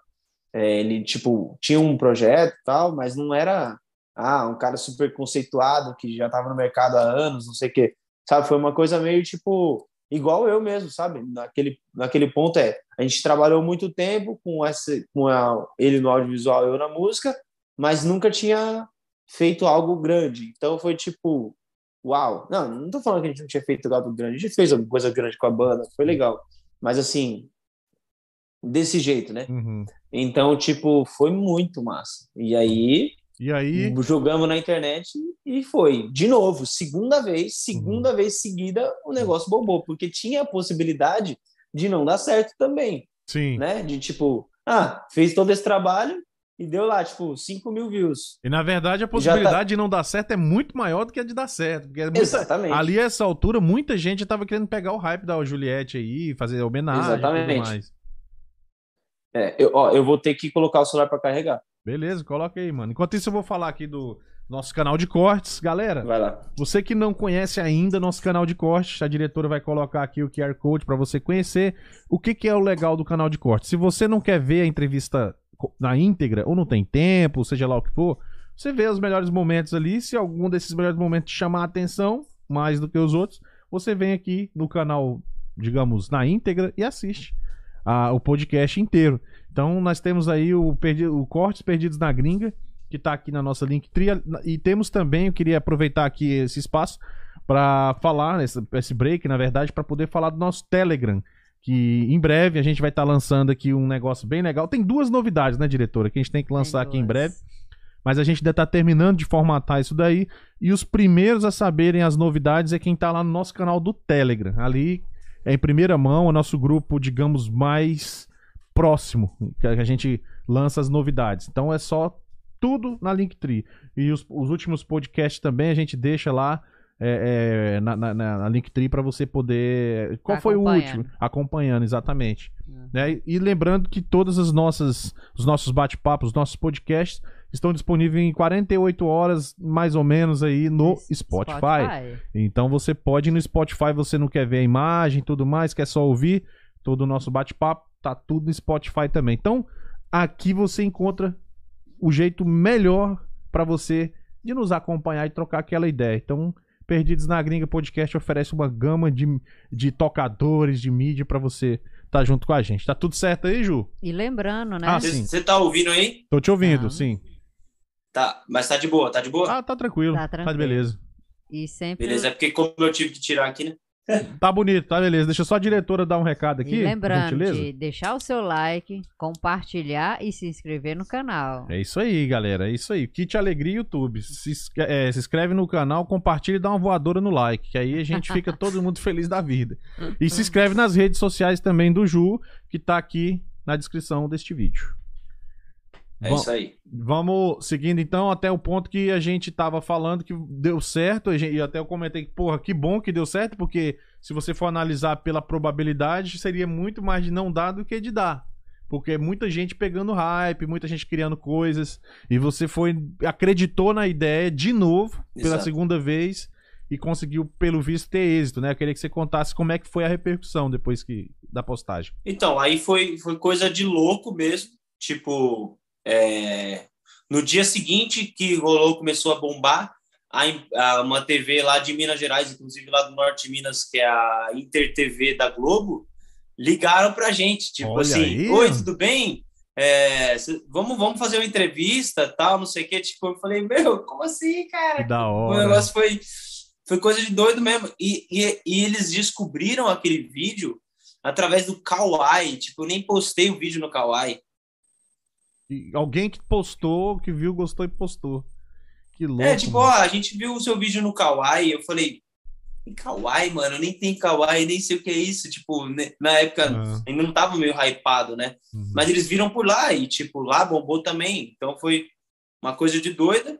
É, ele, tipo, tinha um projeto e tal, mas não era, ah, um cara super conceituado que já tava no mercado há anos, não sei o quê. Sabe? Foi uma coisa meio, tipo, igual eu mesmo, sabe? Naquele, naquele ponto é, a gente trabalhou muito tempo com, essa, com a, ele no audiovisual, eu na música, mas nunca tinha feito algo grande. Então foi tipo, uau. Não, não tô falando que a gente não tinha feito algo grande, a gente fez alguma coisa grande com a banda, foi legal. Mas assim, desse jeito, né? Uhum. Então, tipo, foi muito massa. E aí, E aí, jogamos na internet e foi. De novo, segunda vez, Uhum. segunda vez seguida, o negócio bobou, porque tinha a possibilidade de não dar certo também, sim. né? De tipo, ah, fez todo esse trabalho e deu lá, tipo, 5 mil views. E na verdade a tá- possibilidade de não dar certo é muito maior do que a de dar certo. Porque é muita- Exatamente. ali a essa altura, muita gente tava querendo pegar o hype da Juliette aí, fazer homenagem e tudo Exatamente. mais. É, eu, ó, eu vou ter que colocar o celular para carregar. Beleza, coloca aí, mano. Enquanto isso, eu vou falar aqui do nosso canal de cortes. Galera, Vai lá. Você que não conhece ainda nosso canal de cortes, a diretora vai colocar aqui o QR Code para você conhecer o que, que é o legal do canal de cortes. Se você não quer ver a entrevista na íntegra, ou não tem tempo, seja lá o que for, você vê os melhores momentos ali. Se algum desses melhores momentos te chamar a atenção, mais do que os outros, você vem aqui no canal, digamos, na íntegra e assiste a- o podcast inteiro. Então nós temos aí o, perdi- o Cortes Perdidos na Gringa, que tá aqui na nossa Linktree. E temos também, eu queria aproveitar aqui esse espaço para falar, esse, esse break, na verdade, para poder falar do nosso Telegram. Que em breve a gente vai estar lançando aqui um negócio bem legal. Tem duas novidades, né, diretora? Que a gente tem que lançar aqui em breve. Mas a gente ainda tá terminando de formatar isso daí. E os primeiros a saberem as novidades é quem tá lá no nosso canal do Telegram. Ali é em primeira mão o nosso grupo, digamos, mais próximo. Que a gente lança as novidades. Então é só tudo na Linktree. E os, os últimos podcasts também a gente deixa lá é, é, na, na, na Linktree para você poder. Qual foi o último? Acompanhando, exatamente. Uhum. Né? E- lembrando que todas as nossas, os nossos bate-papos, os nossos podcasts estão disponíveis em 48 horas, mais ou menos, aí no Spotify. Então você pode ir no Spotify, você não quer ver a imagem e tudo mais, quer só ouvir todo o nosso bate-papo, tá tudo no Spotify também. Então, aqui você encontra o jeito melhor para você de nos acompanhar e trocar aquela ideia. Então, Perdidos na Gringa Podcast oferece uma gama de, de tocadores, de mídia para você estar junto com a gente. Tá tudo certo aí, Ju? E lembrando, né? Ah, sim. Você tá ouvindo aí? Tô te ouvindo, Tá. sim. Tá, mas tá de boa, tá de boa? Ah, tá tranquilo. Tá Tá, de tranquilo. beleza. E sempre. Beleza, é porque como eu tive que tirar aqui, né? Tá bonito, tá beleza. Deixa só a diretora dar um recado aqui. E lembrando de deixar o seu like, compartilhar e se inscrever no canal. É isso aí, galera. É isso aí. Kit Alegria YouTube. Se, é, se inscreve no canal, compartilha e dá uma voadora no like. Que aí a gente <laughs> fica todo mundo feliz da vida. E se inscreve nas redes sociais também do Ju, que tá aqui na descrição deste vídeo. É isso aí. Vamos seguindo então até o ponto que a gente tava falando que deu certo. gente- E até eu comentei que, porra, que bom que deu certo, porque se você for analisar pela probabilidade, seria muito mais de não dar do que de dar. Porque muita gente pegando hype, muita gente criando coisas. E você foi. acreditou na ideia de novo, pela Exato. segunda vez, e conseguiu, pelo visto, ter êxito, né? Eu queria que você contasse como é que foi a repercussão depois que, da postagem. Então, aí foi, foi coisa de louco mesmo. Tipo, é, no dia seguinte que rolou, começou a bombar, a, a- uma TV lá de Minas Gerais, inclusive lá do Norte de Minas, que é a Inter TV da Globo, ligaram pra gente, tipo Olha assim, aí. oi, tudo bem? É, vamos, vamos fazer uma entrevista, tal, não sei o quê. Tipo, eu falei, meu, como assim, cara? Que da O hora. negócio foi, foi coisa de doido mesmo. E, e, e eles descobriram aquele vídeo através do Kawaii. Tipo, eu nem postei o vídeo no Kawaii. Alguém que postou, que viu, gostou e postou. Que louco. é, tipo, mano. ó, a gente viu o seu vídeo no Kawaii. Eu falei, "Tem Kawaii, mano, nem tem Kawaii, nem sei o que é isso. Tipo, né, na época Ah, ainda não tava meio hypado, né? uhum. Mas eles viram por lá e, tipo, lá bombou também. Então foi uma coisa de doida.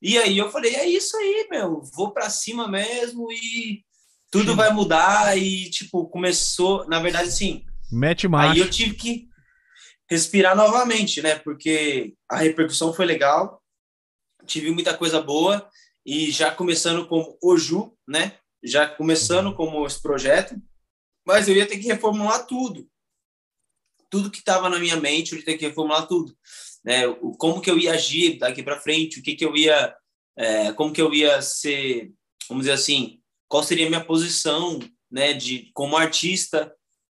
E aí eu falei, é isso aí, meu, vou pra cima mesmo e tudo vai mudar. E, tipo, começou, na verdade, assim, Mete marcha. aí eu tive que respirar novamente, né? Porque a repercussão foi legal, tive muita coisa boa e já começando como Oju, né? Já começando como esse projeto, mas eu ia ter que reformular tudo. Tudo que estava na minha mente, eu ia ter que reformular tudo. Né? O, como que eu ia agir daqui para frente, o que que eu ia, é, como que eu ia ser, vamos dizer assim, qual seria a minha posição, né? De como artista,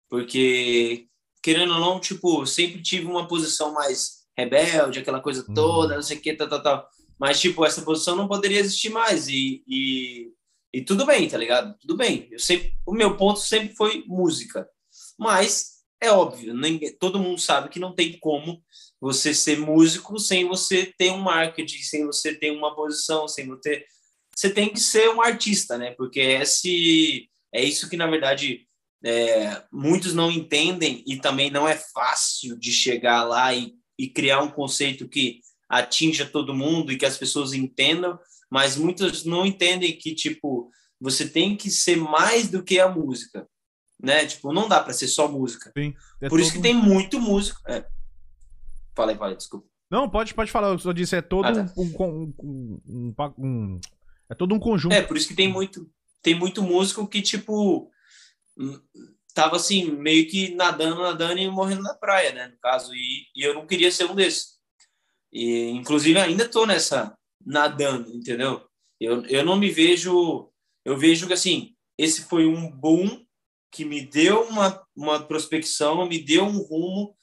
porque querendo ou não, tipo, sempre tive uma posição mais rebelde, aquela coisa Uhum. toda, não sei o que, tal, tal, tal. Mas, tipo, essa posição não poderia existir mais. E, e, e tudo bem, tá ligado? Tudo bem. Eu sempre, o meu ponto sempre foi música. Mas, é óbvio, ninguém, todo mundo sabe que não tem como você ser músico sem você ter um marketing, sem você ter uma posição, sem você ter... Você tem que ser um artista, né? Porque esse, é isso que, na verdade, é, muitos não entendem e também não é fácil de chegar lá e, e criar um conceito que atinja todo mundo e que as pessoas entendam, mas muitos não entendem que tipo você tem que ser mais do que a música, né? Tipo, não dá para ser só música. É Por isso que tem muito músico. É. Fala aí, desculpa. Não, pode, pode falar. Eu só disse, é todo Ah, tá. um, um, um- É todo um conjunto. É, por isso que tem muito, tem muito músico que, tipo, tava assim, meio que nadando, nadando e morrendo na praia, né? No caso, e, e eu não queria ser um desses. E, inclusive, ainda tô nessa, nadando, entendeu? Eu, eu não me vejo. Eu vejo que, assim, esse foi um boom que me deu uma, uma prospecção, me deu um rumo,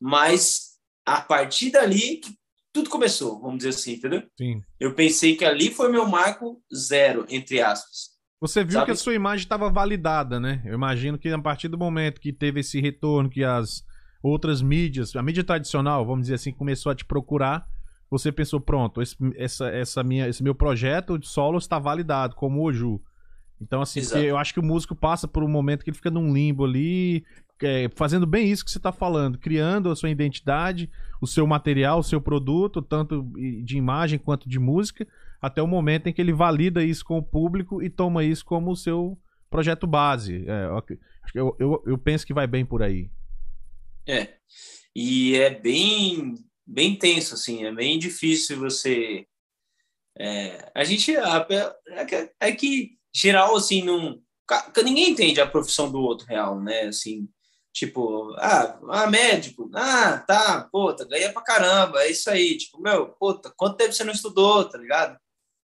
mas a partir dali que tudo começou, vamos dizer assim, entendeu? Sim. Eu pensei que ali foi meu marco zero, entre aspas. Você viu Sabe? que a sua imagem estava validada, né? Eu imagino que a partir do momento que teve esse retorno, que as outras mídias, a mídia tradicional, vamos dizer assim, começou a te procurar, você pensou, pronto, esse, essa, essa minha, esse meu projeto de solo está validado, como o Oju. Então, assim, eu acho que o músico passa por um momento que ele fica num limbo ali, é, fazendo bem isso que você tá falando, criando a sua identidade, o seu material, o seu produto, tanto de imagem quanto de música, até o momento em que ele valida isso com o público e toma isso como o seu projeto base. É, eu, eu, eu penso que vai bem por aí. É. E é bem, bem tenso, assim, é bem difícil você. É, a gente. É que, é que, geral, assim, não. Ninguém entende a profissão do outro real, né? Assim, tipo, ah, ah, médico, ah, tá, puta, ganha pra caramba, é isso aí. Tipo, meu, puta, quanto tempo você não estudou, tá ligado?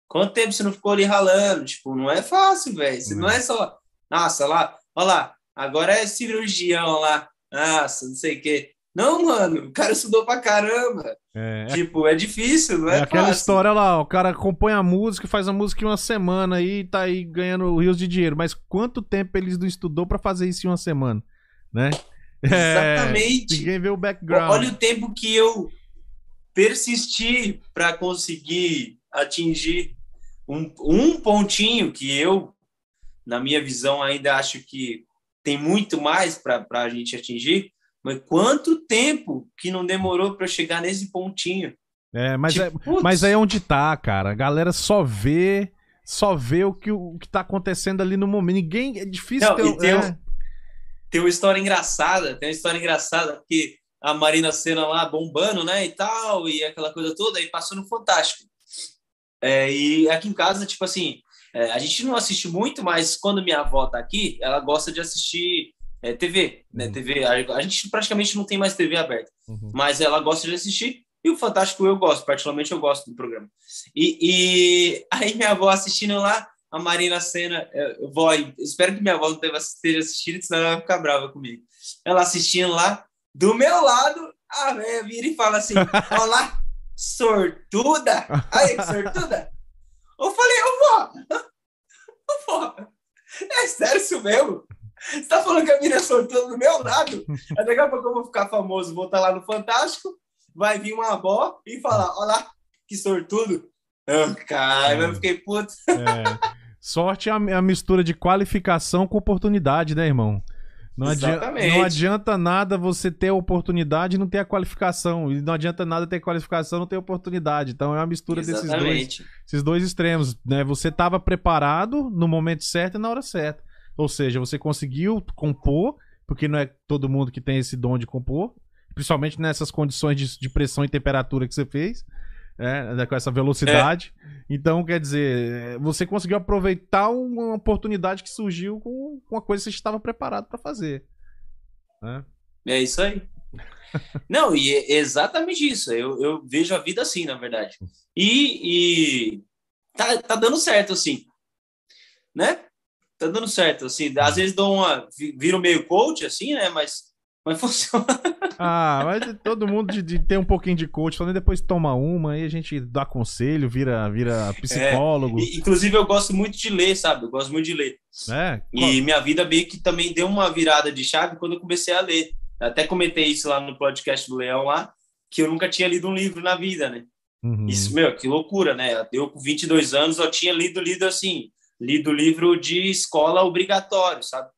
Quanto tempo você não ficou ali ralando? Tipo, não é fácil, velho. Não é só, nossa, lá, olha lá, agora é cirurgião lá, nossa, não sei o quê. Não, mano, o cara estudou pra caramba. É, tipo, é difícil, não é, é aquela fácil. história lá, o cara acompanha a música, faz a música em uma semana e tá aí ganhando rios de dinheiro. Mas quanto tempo eles não estudou para fazer isso em uma semana, né? Exatamente. É, ninguém vê o background. Olha o tempo que eu persisti para conseguir atingir um, um pontinho que eu, na minha visão, ainda acho que tem muito mais para a gente atingir, mas quanto tempo que não demorou para chegar nesse pontinho? É, mas, tipo, é, mas aí é onde tá, cara. A galera só vê, só vê o que, o que tá acontecendo ali no momento. Ninguém. É difícil não, ter. Tem, é... tem uma história engraçada, tem uma história engraçada, porque a Marina Senna lá bombando, né, e tal, e aquela coisa toda, aí passou no Fantástico. É, e aqui em casa, tipo assim, é, a gente não assiste muito, mas quando minha avó tá aqui, ela gosta de assistir é, TV, né? Uhum. TV. A, a, gente praticamente não tem mais TV aberta, uhum. mas ela gosta de assistir. E o Fantástico eu gosto, particularmente eu gosto do programa. E, e aí minha avó assistindo lá, a Marina Senna, é, vó, espero que minha avó não esteja assistindo, senão ela vai ficar brava comigo. Ela assistindo lá, do meu lado, a velha vira e fala assim: <laughs> Olá, sortuda! Aí, sortuda! Eu falei, ô vó, ô vó, é sério isso mesmo? Você tá falando que a mina é sortuda do meu lado? Aí daqui a pouco eu vou ficar famoso, vou estar tá lá no Fantástico, vai vir uma avó e falar, olha lá, que sortudo. Oh, cara, eu fiquei puto. É. Sorte é a, a mistura de qualificação com oportunidade, né, irmão? Não adianta, não adianta, nada você ter a oportunidade e não ter a qualificação. E não adianta nada ter qualificação e não ter oportunidade. Então é uma mistura desses dois, esses dois extremos. Né? Você estava preparado no momento certo e na hora certa. Ou seja, você conseguiu compor, porque não é todo mundo que tem esse dom de compor. Principalmente nessas condições de, de pressão e temperatura que você fez é, com essa velocidade. É. Então, quer dizer, você conseguiu aproveitar uma oportunidade que surgiu com uma coisa que você estava preparado para fazer. Né? É isso aí. <laughs> Não, e é exatamente isso. Eu, eu vejo a vida assim, na verdade. E, e tá, tá dando certo, assim. Né? Tá dando certo, assim. Às vezes dou uma. Viro meio coach, assim, né? Mas mas <laughs> funciona. Ah, mas todo mundo de, de ter um pouquinho de coach, falando depois toma uma, aí a gente dá conselho, vira, vira psicólogo. É, inclusive, eu gosto muito de ler, sabe? Eu gosto muito de ler. É? E minha vida meio que também deu uma virada de chave quando eu comecei a ler. até comentei isso lá no podcast do Leão lá, que eu nunca tinha lido um livro na vida, né? Uhum. Isso, meu, que loucura, né? Eu com 22 anos, eu tinha lido, lido assim, lido livro de escola obrigatório, sabe?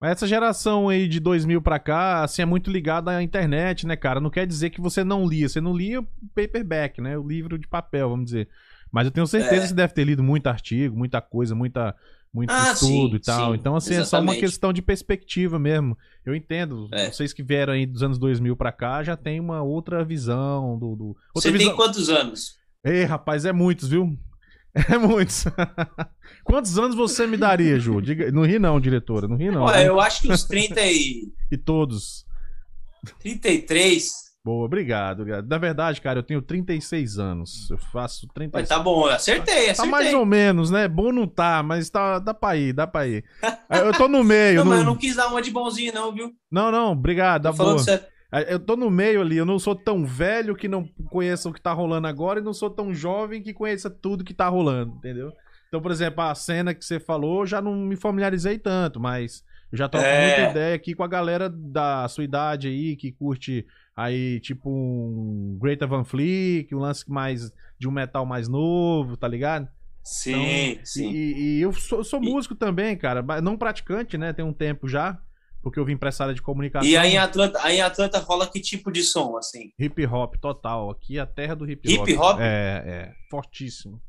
Mas essa geração aí de 2000 para cá, assim, é muito ligada à internet, né, cara? Não quer dizer que você não lia. Você não lia o paperback, né? O livro de papel, vamos dizer. Mas eu tenho certeza é. que você deve ter lido muito artigo, muita coisa, muita, muito ah, estudo sim, e tal. Sim, então, assim, exatamente. é só uma questão de perspectiva mesmo. Eu entendo. É. Vocês que vieram aí dos anos 2000 para cá já tem uma outra visão do. do... Outra você visão... tem quantos anos? Ei, rapaz, é muitos, viu? <laughs> É muitos. Quantos anos você me daria, Ju? Diga... Não ri não, diretora. Não ri não. Ué, eu acho que uns 30 e... <laughs> e todos. 33. Boa, obrigado, obrigado. Na verdade, cara, eu tenho 36 anos. Eu faço 36. Mas tá bom, eu acertei, acertei. Tá mais ou menos, né? Bom não tá, mas tá, dá pra ir, dá pra ir. <laughs> Eu tô no meio. não, no... mas eu não quis dar uma de bonzinho, não, viu? Não, não, obrigado, dá boa. Certo. Eu tô no meio ali, eu não sou tão velho que não conheça o que tá rolando agora e não sou tão jovem que conheça tudo que tá rolando, entendeu? Então, por exemplo, a cena que você falou, já não me familiarizei tanto, mas eu já troco é... muita ideia aqui com a galera da sua idade aí, que curte aí, tipo, um Greater Van Fleet, um lance mais de um metal mais novo, tá ligado? Sim, então, sim. E, e eu sou, sou músico e... também, cara, não praticante, né? Tem um tempo já. porque eu vim pra essa área de comunicação. E aí em Atlanta, aí em Atlanta rola que tipo de som, assim? Hip hop total. Aqui é a terra do hip hop. Hip hop? É, é. Fortíssimo.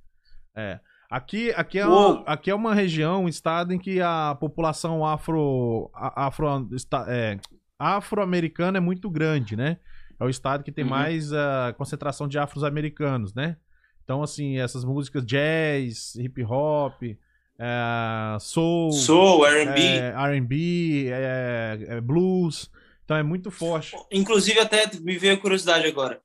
É. Aqui, aqui, é Uou. uma, aqui é uma região, um estado em que a população afro, afro, é, afro-americana é muito grande, né? É o estado que tem Uhum. mais a concentração de afro-americanos, né? Então, assim, essas músicas jazz, hip hop, é, soul, Soul, R&B. é, R&B, é, é blues. Então é muito forte. Inclusive, até me veio a curiosidade agora.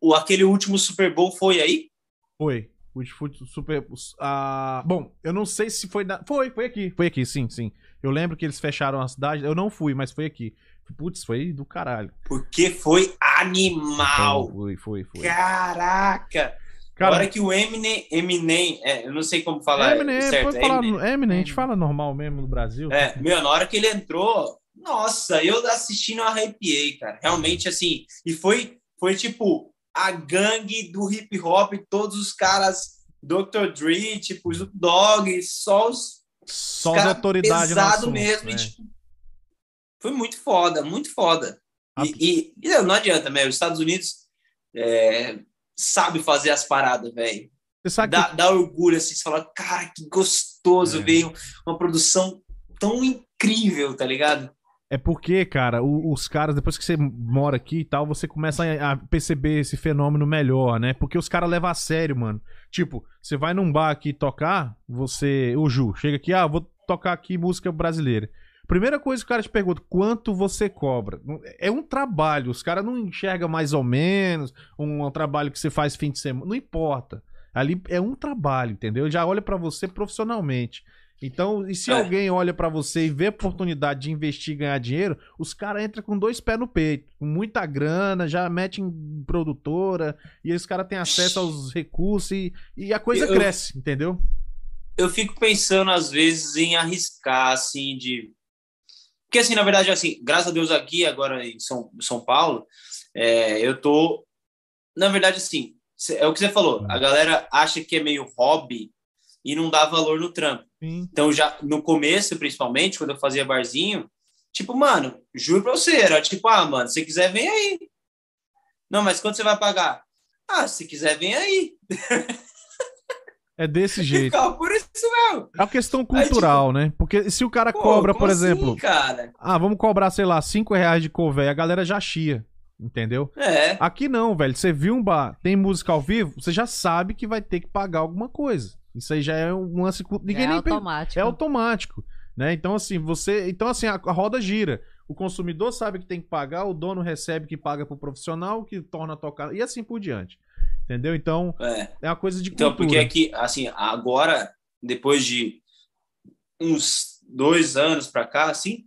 O- aquele último Super Bowl foi aí? Foi. O Foot Super. Ah, bom, eu não sei se foi. Da... Foi, foi aqui. Foi aqui, sim, sim. Eu lembro que eles fecharam a cidade. Eu não fui, mas foi aqui. Putz, foi do caralho. Porque foi animal. Foi, foi, foi. Caraca! Cara, Agora que o Eminem, Eminem, é, eu não sei como falar Eminem, certo. pode é falar. Eminem. Eminem, a gente fala normal mesmo no Brasil. É, meu, na hora que ele entrou, nossa, eu assistindo eu arrepiei, cara. Realmente, assim, e foi, foi tipo a gangue do hip hop, todos os caras, Dr. Dre, tipo, Snoop Dogg, só os Só as cara autoridades pesado mesmo. e, né? tipo, foi muito foda, muito foda. E, e- e não, adianta, né? Os Estados Unidos é, sabe fazer as paradas, velho. Dá, que dá orgulho, assim, você fala, cara, que gostoso, É. veio uma produção tão incrível, tá ligado? É porque, cara, os caras, depois que você mora aqui e tal, você começa a, perceber esse fenômeno melhor, né? Porque os caras levam a sério, mano. Tipo, você vai num bar aqui tocar, você. O Ju, chega aqui, ah, vou tocar aqui música brasileira. Primeira coisa que o cara te pergunta, quanto você cobra? É um trabalho, os caras não enxergam mais ou menos um, um trabalho que você faz fim de semana. Não importa. Ali é um trabalho, entendeu? Já olha pra você profissionalmente. Então, e se É. alguém olha pra você e vê a oportunidade de investir e ganhar dinheiro, os caras entram com dois pés no peito, com muita grana, já metem em produtora, e os caras têm acesso aos recursos e, e a coisa Eu- cresce, entendeu? Eu fico pensando, às vezes, em arriscar, assim, de. Porque, assim, na verdade, assim, graças a Deus aqui, agora em São, São Paulo, é, eu tô. Na verdade, assim, é o que você falou, a galera acha que é meio hobby e não dá valor no trampo. Sim. Então, já no começo, principalmente, quando eu fazia barzinho, tipo, mano, juro pra você, era tipo, ah, mano, se quiser, vem aí. Não, mas quanto você vai pagar? Ah, se quiser, vem aí. É desse <laughs> jeito. ficava por isso mesmo. É uma questão cultural, né? Porque se o cara Pô, cobra, por assim, exemplo, cara? ah, vamos cobrar, sei lá, 5 reais de cover, a galera já chia, entendeu? É. Aqui não, velho. Você viu um bar, tem música ao vivo, você já sabe que vai ter que pagar alguma coisa. Isso aí já é um lance. Ninguém é nem per- automático. É automático, né? Então assim, você, então assim, a, a roda gira. O consumidor sabe que tem que pagar, o dono recebe que paga pro profissional, que torna a tocar e assim por diante. Entendeu? Então, É. é uma coisa de Então, cultura. porque aqui, assim, agora, depois de uns dois anos pra cá, assim,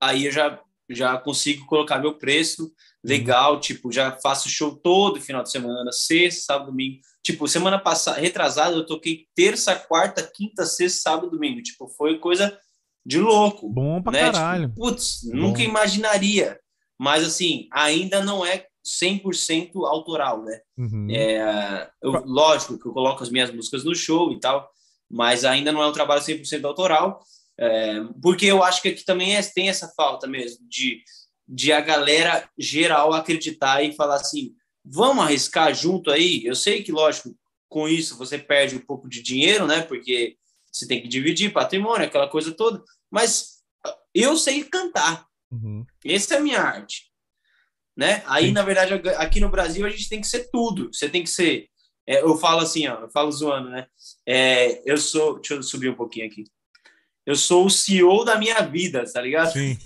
aí eu já, já consigo colocar meu preço legal, tipo, já faço show todo final de semana, sexta, sábado, domingo. Tipo, semana passada, retrasada, eu toquei terça, quarta, quinta, sexta, sábado, domingo. Tipo, foi coisa de louco. Bom pra né? caralho. Tipo, putz, Bom. nunca imaginaria. Mas, assim, ainda não é 100% autoral, né? Uhum. É, eu- lógico que eu coloco as minhas músicas no show e tal, mas ainda não é um trabalho 100% autoral, é, porque eu acho que aqui também é- tem essa falta mesmo de, de a galera geral acreditar e falar assim, vamos arriscar junto aí? Eu sei que, lógico, com isso você perde um pouco de dinheiro, né? Porque você tem que dividir patrimônio, aquela coisa toda, mas eu sei cantar, Uhum. essa é a minha arte. Né? Aí, Sim. na verdade, aqui no Brasil, a gente tem que ser tudo. Você tem que ser. é, eu falo assim, ó, eu falo zoando, né? É, eu sou. Deixa eu subir um pouquinho aqui. Eu sou o CEO da minha vida, tá ligado? Sim.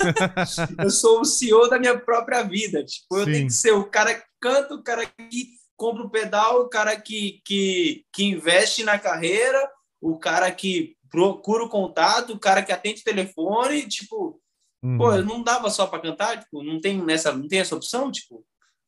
Eu sou o CEO da minha própria vida. Tipo, eu Sim. tenho que ser o cara que canta, o cara que compra o pedal, o cara que, que, que investe na carreira, o cara que procura o contato, o cara que atende o telefone, tipo, Uhum. Pô, não dava só pra cantar, tipo, não tem nessa, não tem essa opção, tipo,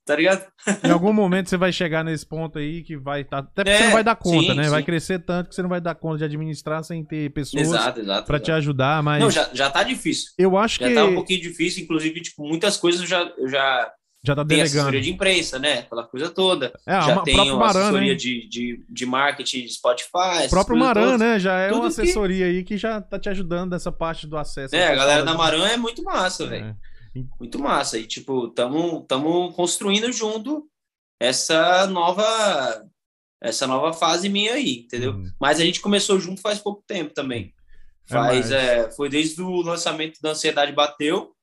tá ligado? Em algum momento você vai chegar nesse ponto aí que vai estar. Até porque É, você não vai dar conta, sim, né? Vai sim. crescer tanto que você não vai dar conta de administrar sem ter pessoas Exato, exato. pra te exato. ajudar, mas Não, já, já tá difícil. eu acho Já que tá um pouquinho difícil, inclusive, tipo, muitas coisas eu já, eu já Já tá tem delegando. assessoria de imprensa, né? Aquela coisa toda. É, já tem uma Maran, assessoria né? de, de, de marketing de Spotify. O próprio Maran, todas. né? Já é Tudo uma que- assessoria aí que já tá te ajudando nessa parte do acesso. É, a galera da Maran é muito massa, velho. Muito massa. E, tipo, tamo, tamo construindo junto essa nova essa nova fase minha aí, entendeu? Hum. Mas a gente começou junto faz pouco tempo também. É, Faz, é, foi desde o lançamento da Ansiedade Bateu,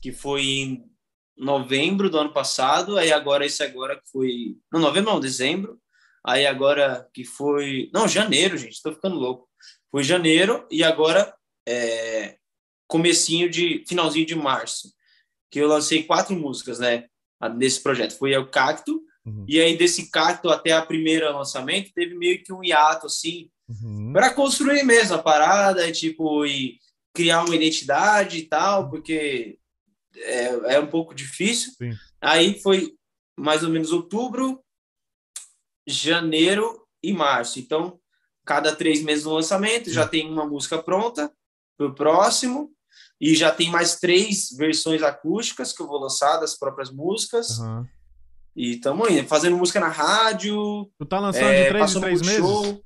que foi em novembro do ano passado, aí agora esse agora que foi... Não, novembro não, dezembro. Aí agora que foi... Não, janeiro, gente, tô ficando louco. Foi janeiro e agora é, comecinho de... finalzinho de março, que eu lancei quatro músicas, né, nesse projeto. Foi o Cacto, Uhum. e aí desse Cacto até a primeira lançamento, teve meio que um hiato, assim, Uhum. para construir mesmo a parada, tipo, e criar uma identidade e tal, porque é, é um pouco difícil. Sim. Aí foi mais ou menos outubro, janeiro e março. Então, cada três meses no lançamento, já tem uma música pronta para o próximo, e já tem mais três versões acústicas que eu vou lançar das próprias músicas. Aham. E estamos indo, fazendo música na rádio, Tu tá lançando é, de três em três meses? show.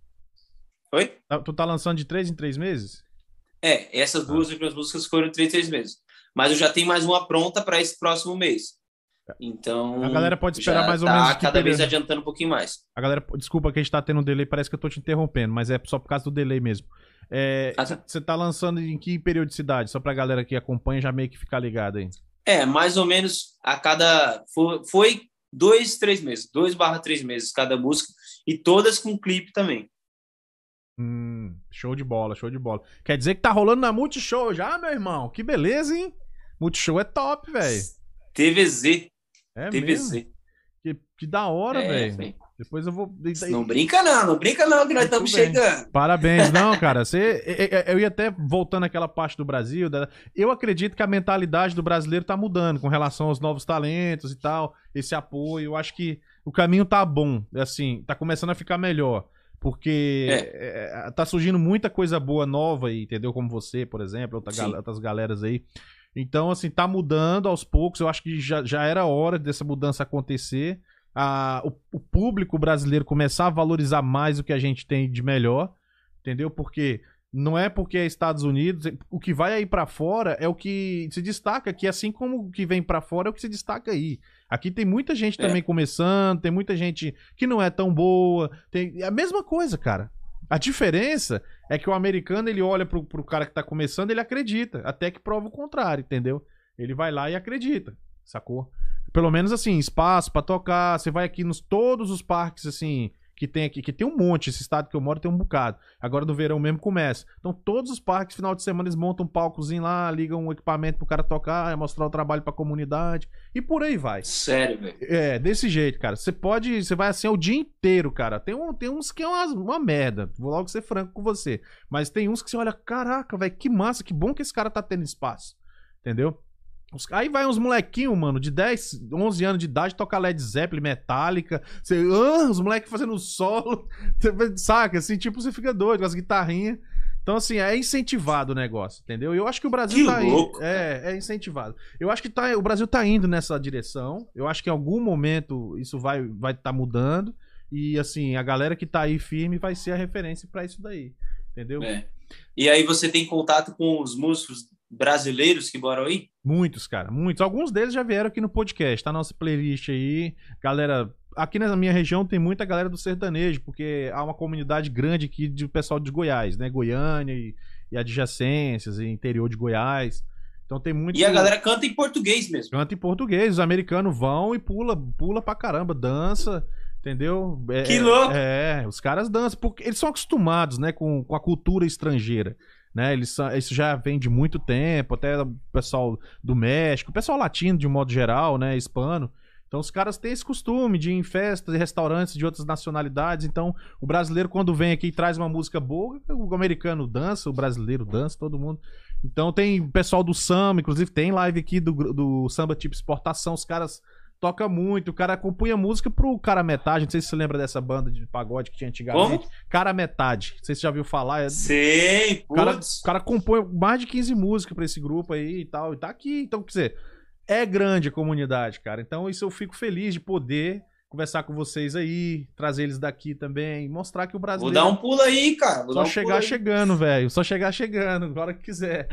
Oi? Tá- Tu tá lançando de três em três meses? É, essas duas últimas músicas foram três, três meses. Mas eu já tenho mais uma pronta para esse próximo mês. Então. A galera pode esperar mais ou tá menos cada vez adiantando um pouquinho mais. A galera, desculpa que a gente tá tendo um delay, parece que eu tô te interrompendo, mas é só por causa do delay mesmo. Tá. Você tá lançando em que periodicidade? Só pra galera que acompanha já meio que ficar ligado aí. É, mais ou menos a cada. Foi, dois, três meses. Dois barra três meses cada música. E todas com clipe também. Hum, show de bola, show de bola. Quer dizer que tá rolando na Multishow já, meu irmão? Que beleza, hein? Multishow é top, velho. TVZ. É TVZ. Que, que da hora, É, velho. Depois eu vou. Não brinca, não, não brinca, não, que nós estamos chegando. Parabéns, não, <laughs> cara. Você, eu- ia até voltando àquela parte do Brasil. Eu acredito que a mentalidade do brasileiro tá mudando com relação aos novos talentos e tal, esse apoio. Eu acho que o caminho tá bom, assim, tá começando a ficar melhor. Porque é, tá surgindo muita coisa boa nova aí, entendeu? Como você, por exemplo, outra gal- outras galeras aí. Então, assim, tá mudando aos poucos. Eu acho que já, já era hora dessa mudança acontecer. A, o, o público brasileiro começar a valorizar mais o que a gente tem de melhor, entendeu? Porque não é porque é Estados Unidos, o que vai aí pra fora é o que se destaca aqui, assim como o que vem pra fora é o que se destaca aí. Aqui tem muita gente É. também começando, tem muita gente que não é tão boa, tem é a mesma coisa, cara. A diferença é que o americano ele olha pro, pro cara que tá começando, ele acredita, até que prova o contrário, entendeu? Ele vai lá e acredita, sacou? Pelo menos assim, espaço pra tocar, você vai aqui nos todos os parques assim que tem aqui, que tem um monte, esse estado que eu moro tem um bocado. Agora no verão mesmo começa. Então todos os parques final de semana eles montam um palcozinho lá, ligam um equipamento pro cara tocar, mostrar o trabalho pra comunidade e por aí vai. Sério, velho. É, desse jeito, cara. Você pode. Você vai assim o dia inteiro, cara. Tem, um, tem uns que é uma, uma merda. Vou logo ser franco com você. Mas tem uns que você olha, caraca, velho, que massa, que bom que esse cara tá tendo espaço. Entendeu? Os- Aí vai uns molequinhos, mano, de 10, 11 anos de idade, toca Led Zeppelin, Metallica. Você, ah, os moleques fazendo solo. <laughs> Saca? Assim, tipo, você fica doido com as guitarrinhas. Então, assim, é incentivado o negócio, entendeu? Eu acho que o Brasil Que tá louco, É, é incentivado. Eu acho que tá, o Brasil tá indo nessa direção. Eu acho que em algum momento isso vai estar vai tá mudando. E, assim, a galera que tá aí firme vai ser a referência pra isso daí. Entendeu? É. E aí você tem contato com os músicos brasileiros que moram aí? Muitos, cara, muitos. Alguns deles já vieram aqui no podcast, tá? Nossa playlist aí. Galera, aqui na minha região tem muita galera do sertanejo, porque há uma comunidade grande aqui de pessoal de Goiás, né? Goiânia e, e adjacências, e interior de Goiás. Então tem muito. E a galera canta em português mesmo. Canta em português. Os americanos vão e pula, pula pra caramba, dança. Entendeu? É, Que louco! É, os caras dançam, porque eles são acostumados, né, com, com a cultura estrangeira. Né, eles são, isso já vem de muito tempo, até o pessoal do México, o pessoal latino de um modo geral, né, hispano. Então os caras têm esse costume de ir em festas e restaurantes de outras nacionalidades. Então o brasileiro quando vem aqui e traz uma música boa, o americano dança, o brasileiro dança, todo mundo. Então tem pessoal do samba, inclusive tem live aqui do, do samba tipo exportação, os caras toca muito, o cara acompanha música pro cara metade, não sei se você lembra dessa banda de pagode que tinha antigamente. Cara metade, não sei se você já viu falar, é Sei, o cara, o cara compõe mais de 15 músicas pra esse grupo aí e tal, e tá aqui. Então, quer dizer, é grande a comunidade, cara. Então isso eu fico feliz de poder conversar com vocês aí, trazer eles daqui também, mostrar que o Brasil. Vou dar um pulo aí, cara. Vou Só um chegar chegando, velho. Só chegar chegando, agora que quiser.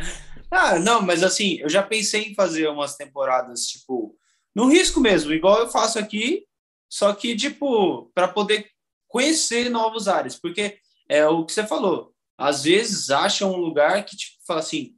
Ah, não, mas assim, eu já pensei em fazer umas temporadas, tipo, no risco mesmo, igual eu faço aqui, só que, tipo, para poder conhecer novos áreas, porque é o que você falou. Às vezes acha um lugar que, tipo, fala assim,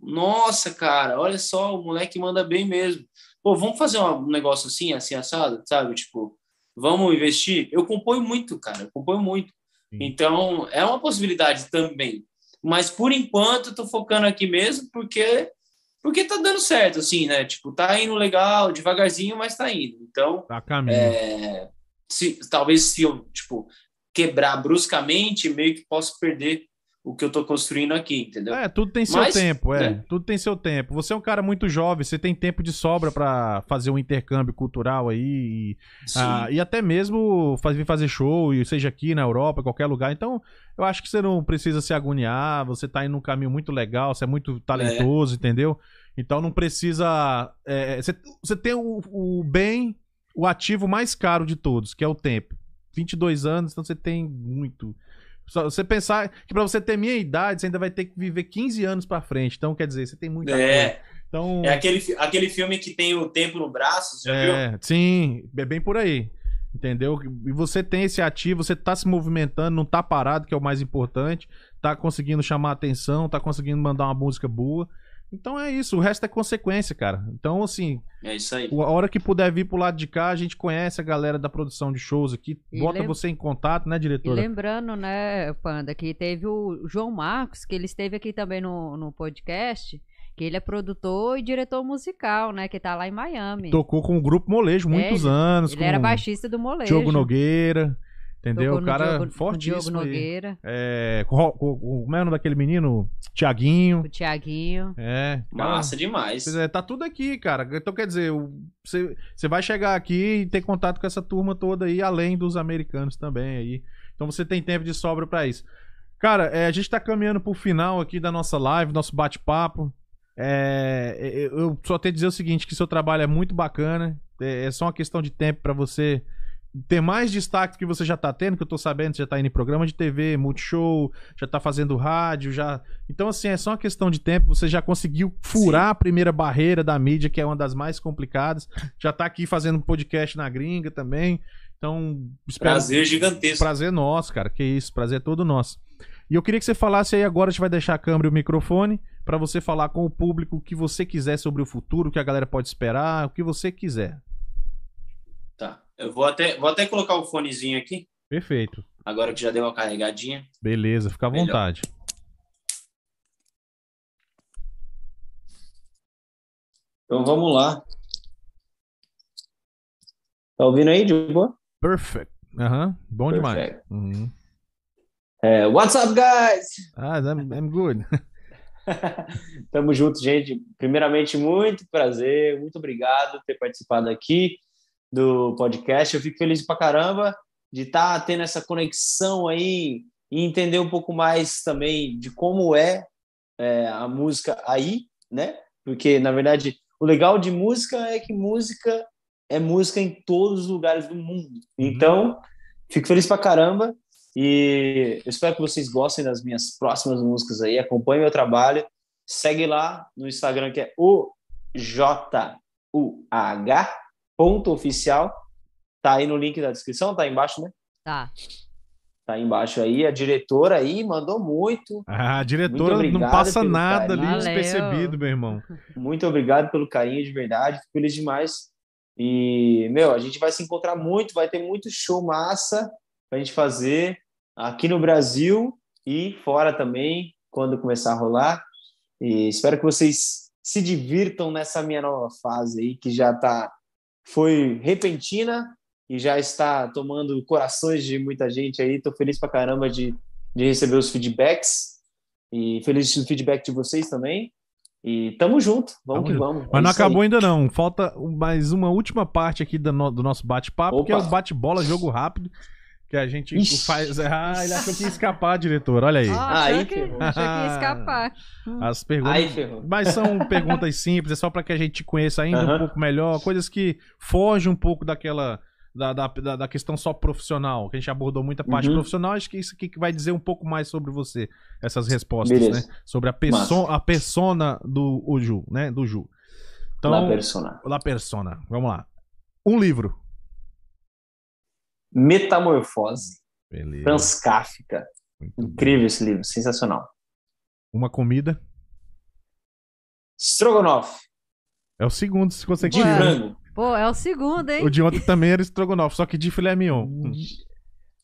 nossa, cara, olha só, o moleque manda bem mesmo pô, vamos fazer um negócio assim, assim, assado, sabe? Tipo, vamos investir. Eu componho muito, cara, eu componho muito. Sim. Então, é uma possibilidade também. Mas, por enquanto, eu tô focando aqui mesmo, porque porque tá dando certo, assim, né? Tipo, tá indo legal, devagarzinho, mas tá indo. Então, tá caminho. É, se, talvez se eu, tipo, quebrar bruscamente, meio que posso perder o que eu tô construindo aqui, entendeu? É, tudo tem seu Mas, tempo, é. Né? Tudo tem seu tempo. Você é um cara muito jovem, você tem tempo de sobra para fazer um intercâmbio cultural aí e, ah, e até mesmo fazer, fazer show, seja aqui na Europa, qualquer lugar. Então, eu acho que você não precisa se agoniar, você tá indo num caminho muito legal, você é muito talentoso, é. entendeu? Então não precisa. É, você, você tem o, o bem, o ativo mais caro de todos, que é o tempo. 22 anos, então você tem muito. Só você pensar que para você ter minha idade, você ainda vai ter que viver 15 anos para frente. Então, quer dizer, você tem muita é. coisa. Então... É aquele, aquele filme que tem o tempo no braço, já é, viu? Sim, é bem por aí. Entendeu? E você tem esse ativo, você tá se movimentando, não tá parado, que é o mais importante, tá conseguindo chamar atenção, tá conseguindo mandar uma música boa. Então é isso, o resto é consequência, cara. Então, assim. É isso aí. A hora que puder vir pro lado de cá, a gente conhece a galera da produção de shows aqui, e bota lem... você em contato, né, diretora? E lembrando, né, Panda, que teve o João Marcos, que ele esteve aqui também no, no podcast. Que ele é produtor e diretor musical, né? Que tá lá em Miami. Tocou com o grupo Molejo muitos é, anos. Ele era baixista do Molejo. Diogo Nogueira. Entendeu? O cara Diogo, fortíssimo. Diogo Nogueira. É, como é o nome daquele menino? Tiaguinho. O Tiaguinho. É. Massa demais. É, tá tudo aqui, cara. Então quer dizer, você, você vai chegar aqui e ter contato com essa turma toda aí, além dos americanos também aí. Então você tem tempo de sobra para isso. Cara, é, a gente tá caminhando pro final aqui da nossa live, nosso bate-papo. É, é eu só tenho que dizer o seguinte, que seu trabalho é muito bacana. É, é só uma questão de tempo para você ter mais destaque que você já tá tendo, que eu tô sabendo, você já tá indo em programa de TV, multishow, já tá fazendo rádio, já. Então, assim, é só uma questão de tempo. Você já conseguiu furar Sim. a primeira barreira da mídia, que é uma das mais complicadas. Já tá aqui fazendo podcast na gringa também. Então, espero... prazer gigantesco. Prazer nosso, cara. Que isso, prazer é todo nosso. E eu queria que você falasse aí agora, a gente vai deixar a câmera e o microfone para você falar com o público o que você quiser sobre o futuro, o que a galera pode esperar, o que você quiser. Eu vou até, vou até colocar o fonezinho aqui. Perfeito. Agora que já deu uma carregadinha. Beleza, fica à Melhor. vontade. Então vamos lá. Tá ouvindo aí, de boa? Perfect. Aham, uhum. bom Perfect. demais. Uhum. É, what's up, guys? Ah, I'm, I'm good. <laughs> Tamo junto, gente. Primeiramente, muito prazer, muito obrigado por ter participado aqui do podcast. Eu fico feliz pra caramba de estar tá tendo essa conexão aí e entender um pouco mais também de como é, é, a música aí, né? Porque, na verdade, o legal de música é que música é música em todos os lugares do mundo. Uhum. Então, fico feliz pra caramba e eu espero que vocês gostem das minhas próximas músicas aí. Acompanhe meu trabalho. Segue lá no Instagram que é o J U H ponto oficial. Tá aí no link da descrição, tá aí embaixo, né? Tá. Tá aí embaixo aí. A diretora aí mandou muito. Ah, a diretora não passa nada carinho. ali despercebido, meu irmão. <laughs> Muito obrigado pelo carinho de verdade. Fico feliz demais. E, meu, a gente vai se encontrar muito, vai ter muito show massa pra gente fazer aqui no Brasil e fora também, quando começar a rolar. E espero que vocês se divirtam nessa minha nova fase aí, que já tá foi repentina e já está tomando corações de muita gente aí. Estou feliz pra caramba de, de receber os feedbacks e feliz do feedback de vocês também. E tamo junto, vamos tamo que junto. vamos. Mas é não acabou aí. ainda não, falta mais uma última parte aqui do, no, do nosso bate-papo, que é o bate-bola, jogo rápido. Que a gente Ixi. faz. Ah, ele achou que ia escapar, diretor. Olha aí. Ah, Aí achou, que, ferrou. achou que ia escapar. As perguntas. Aí ferrou. Mas são <laughs> perguntas simples, é só para que a gente conheça ainda um pouco melhor, coisas que fogem um pouco daquela. Da, da, da, da questão só profissional, que a gente abordou muita parte Uhum. profissional, acho que isso aqui que vai dizer um pouco mais sobre você, essas respostas, Beleza. né? Sobre a, perso a persona do o Ju, né? Do Ju. Então, La persona. La persona. Vamos lá. Um livro. Metamorfose. Beleza. Franz Kafka. Muito. Incrível esse livro, sensacional. Uma comida. Strogonoff. É o segundo, se você De quiser. frango. Pô, é o segundo, hein? O de ontem também era estrogonofe, só que de filé mignon.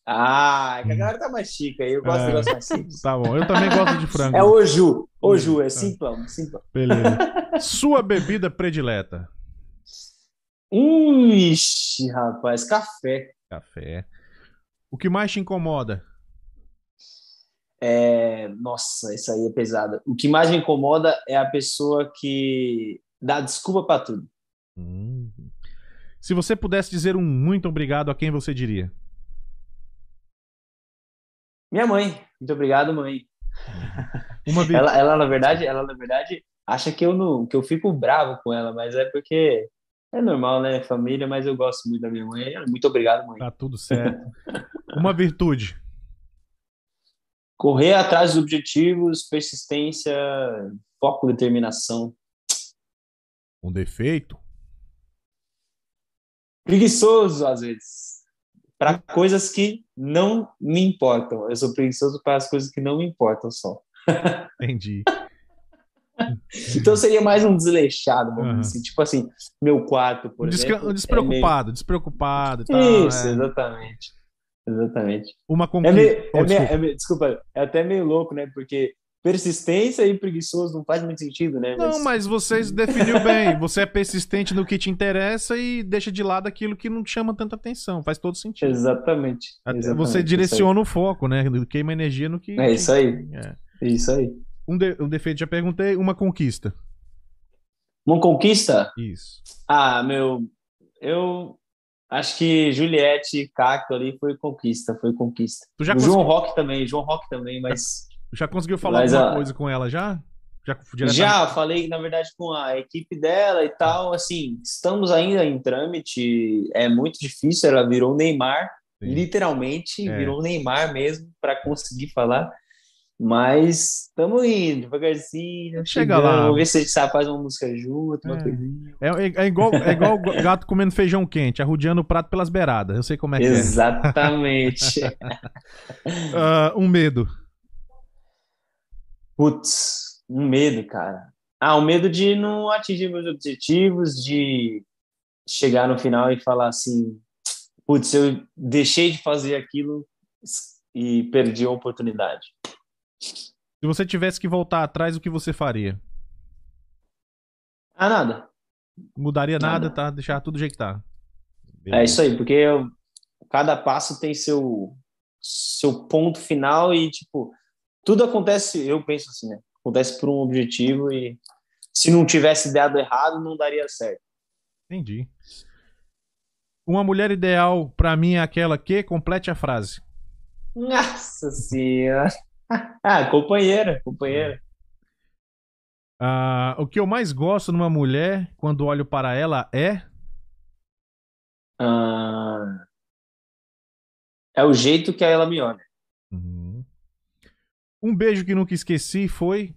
Ah, é que a galera tá mais chique aí. Eu gosto É. de negócio mais simples. Tá bom, eu também gosto de frango. É o Ju. O Ju, é Ah. simplão, simplão. Beleza. Sua bebida predileta? Ixi, rapaz, café. Café. O que mais te incomoda? É, nossa, isso aí é pesado. O que mais me incomoda é a pessoa que dá desculpa pra tudo. Hum. Se você pudesse dizer um muito obrigado a quem você diria? Minha mãe. Muito obrigado, mãe. <laughs> Vi- Ela, ela na verdade, ela na verdade acha que eu não, que eu fico bravo com ela, mas é porque é normal, né, família, mas eu gosto muito da minha mãe. Muito obrigado, mãe. Tá tudo certo. Uma virtude. Correr atrás dos objetivos, persistência, foco, determinação. Um defeito. Preguiçoso às vezes. Para coisas que não me importam. Eu sou preguiçoso para as coisas que não me importam só. <laughs> Entendi. Então seria mais um desleixado, vamos dizer assim. Tipo assim, meu quarto, por desca- exemplo. é despreocupado, despreocupado tal. meio- Isso, é. exatamente. Exatamente. Uma É conquista. meio, Oh, é meio- desculpa. é meio- desculpa, é até meio louco, né? Porque persistência e preguiçoso não faz muito sentido, né? Não, mas vocês definiu bem. Você é persistente no que te interessa e deixa de lado aquilo que não te chama tanta atenção. Faz todo sentido. Exatamente. Exatamente, você direciona o foco, né? Queima energia no que. É isso aí. É. aí. Isso aí. Um, de- um defeito, já perguntei. Uma conquista. Uma conquista? Isso. Ah, meu, eu acho que Juliette e Caco ali foi conquista, foi conquista. João Rock também, João Rock também, mas já conseguiu falar Mas, alguma coisa com ela já? Já já falei, na verdade, com a equipe dela e tal, assim, estamos ainda em trâmite, é muito difícil, ela virou Neymar, Sim. literalmente, É. virou Neymar mesmo para conseguir falar. Mas estamos indo devagarzinho. Chega chegando, lá. Vamos ver se a gente sabe fazer uma música junto, uma É. coisinha. É, é- é igual, é igual o gato comendo feijão quente, arrodeando o prato pelas beiradas. Eu sei como é que Exatamente. é. <laughs> Ah, um medo. Putz, um medo, cara. Ah, o medo de não atingir meus objetivos, de chegar no final e falar assim, putz, eu deixei de fazer aquilo e perdi a oportunidade. Se você tivesse que voltar atrás, o que você faria? Ah, nada. Mudaria nada, Nada. tá? Deixar tudo do jeito que tá. É isso aí, porque eu- cada passo tem seu seu ponto final e tipo, tudo acontece, eu penso assim, né? Acontece por um objetivo e se não tivesse dado errado, não daria certo. Entendi. Uma mulher ideal pra mim é aquela que complete a frase. Nossa senhora. <laughs> Ah, companheira, companheira. Ah, o que eu mais gosto numa mulher quando olho para ela é. Ah, é o jeito que ela me olha. Uhum. Um beijo que nunca esqueci foi.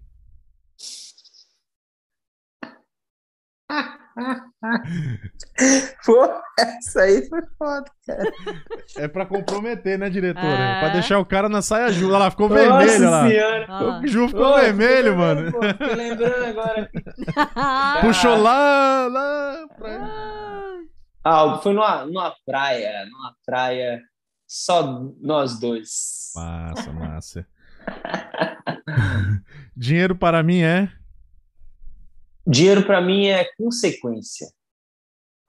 <laughs> <laughs> Pô, essa aí foi foda. É pra comprometer, né, diretora? É. Pra deixar o cara na saia justa. Olha lá, ficou Nossa vermelho lá. Ah. O Ju ficou Ô, vermelho, mano. pô, fiquei lembrando agora. <laughs> Puxou lá, lá. Pra... Ah, foi numa, numa praia, numa praia, só nós dois. Massa, massa. <laughs> Dinheiro para mim é. Dinheiro para mim é consequência.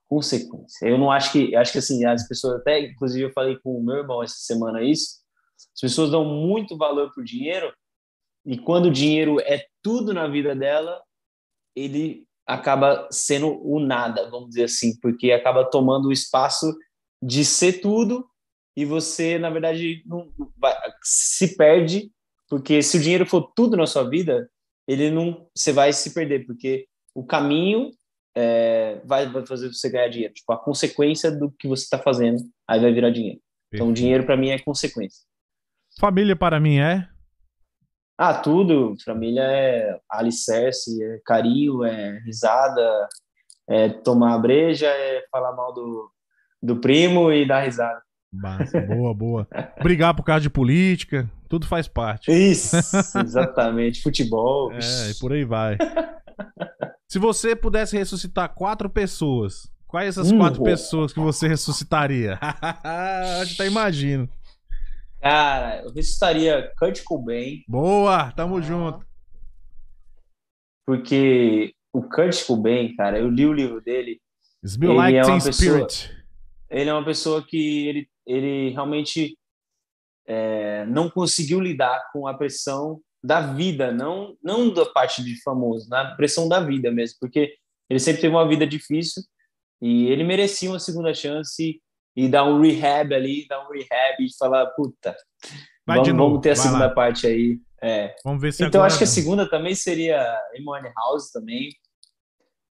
Consequência. Eu não acho que, acho que assim, as pessoas até, inclusive eu falei com o meu irmão essa semana isso, as pessoas dão muito valor pro dinheiro e quando o dinheiro é tudo na vida dela, ele acaba sendo o nada, vamos dizer assim, porque acaba tomando o espaço de ser tudo e você, na verdade, não vai, se perde, porque se o dinheiro for tudo na sua vida, ele não, você vai se perder, porque o caminho é, vai, vai fazer você ganhar dinheiro. Tipo, a consequência do que você está fazendo, aí vai virar dinheiro. Então, dinheiro para mim é consequência. Família para mim é? Ah, tudo. Família é alicerce, é carinho, é risada, é tomar breja, é falar mal do, do primo e dar risada. Massa, boa, boa. Brigar por causa de política, tudo faz parte. Isso, <laughs> exatamente. Futebol. É, e por aí vai. Se você pudesse ressuscitar quatro pessoas, quais essas hum, quatro boa. pessoas que você ressuscitaria? <laughs> Acho que tá imagino. Cara, eu ressuscitaria Kurt Cobain. Boa, tamo ah. junto. Porque o Kurt Cobain, cara, eu li o livro dele. Like é Teen Spirit. Ele é uma pessoa que ele, ele realmente é, não conseguiu lidar com a pressão da vida, não, não da parte de famoso, na pressão da vida mesmo, porque ele sempre teve uma vida difícil e ele merecia uma segunda chance e dar um rehab ali, dar um rehab e falar, puta, Vai vamos, vamos ter a segunda lá. parte aí. É. Vamos ver se Então agora... acho que a segunda também seria Emone House também.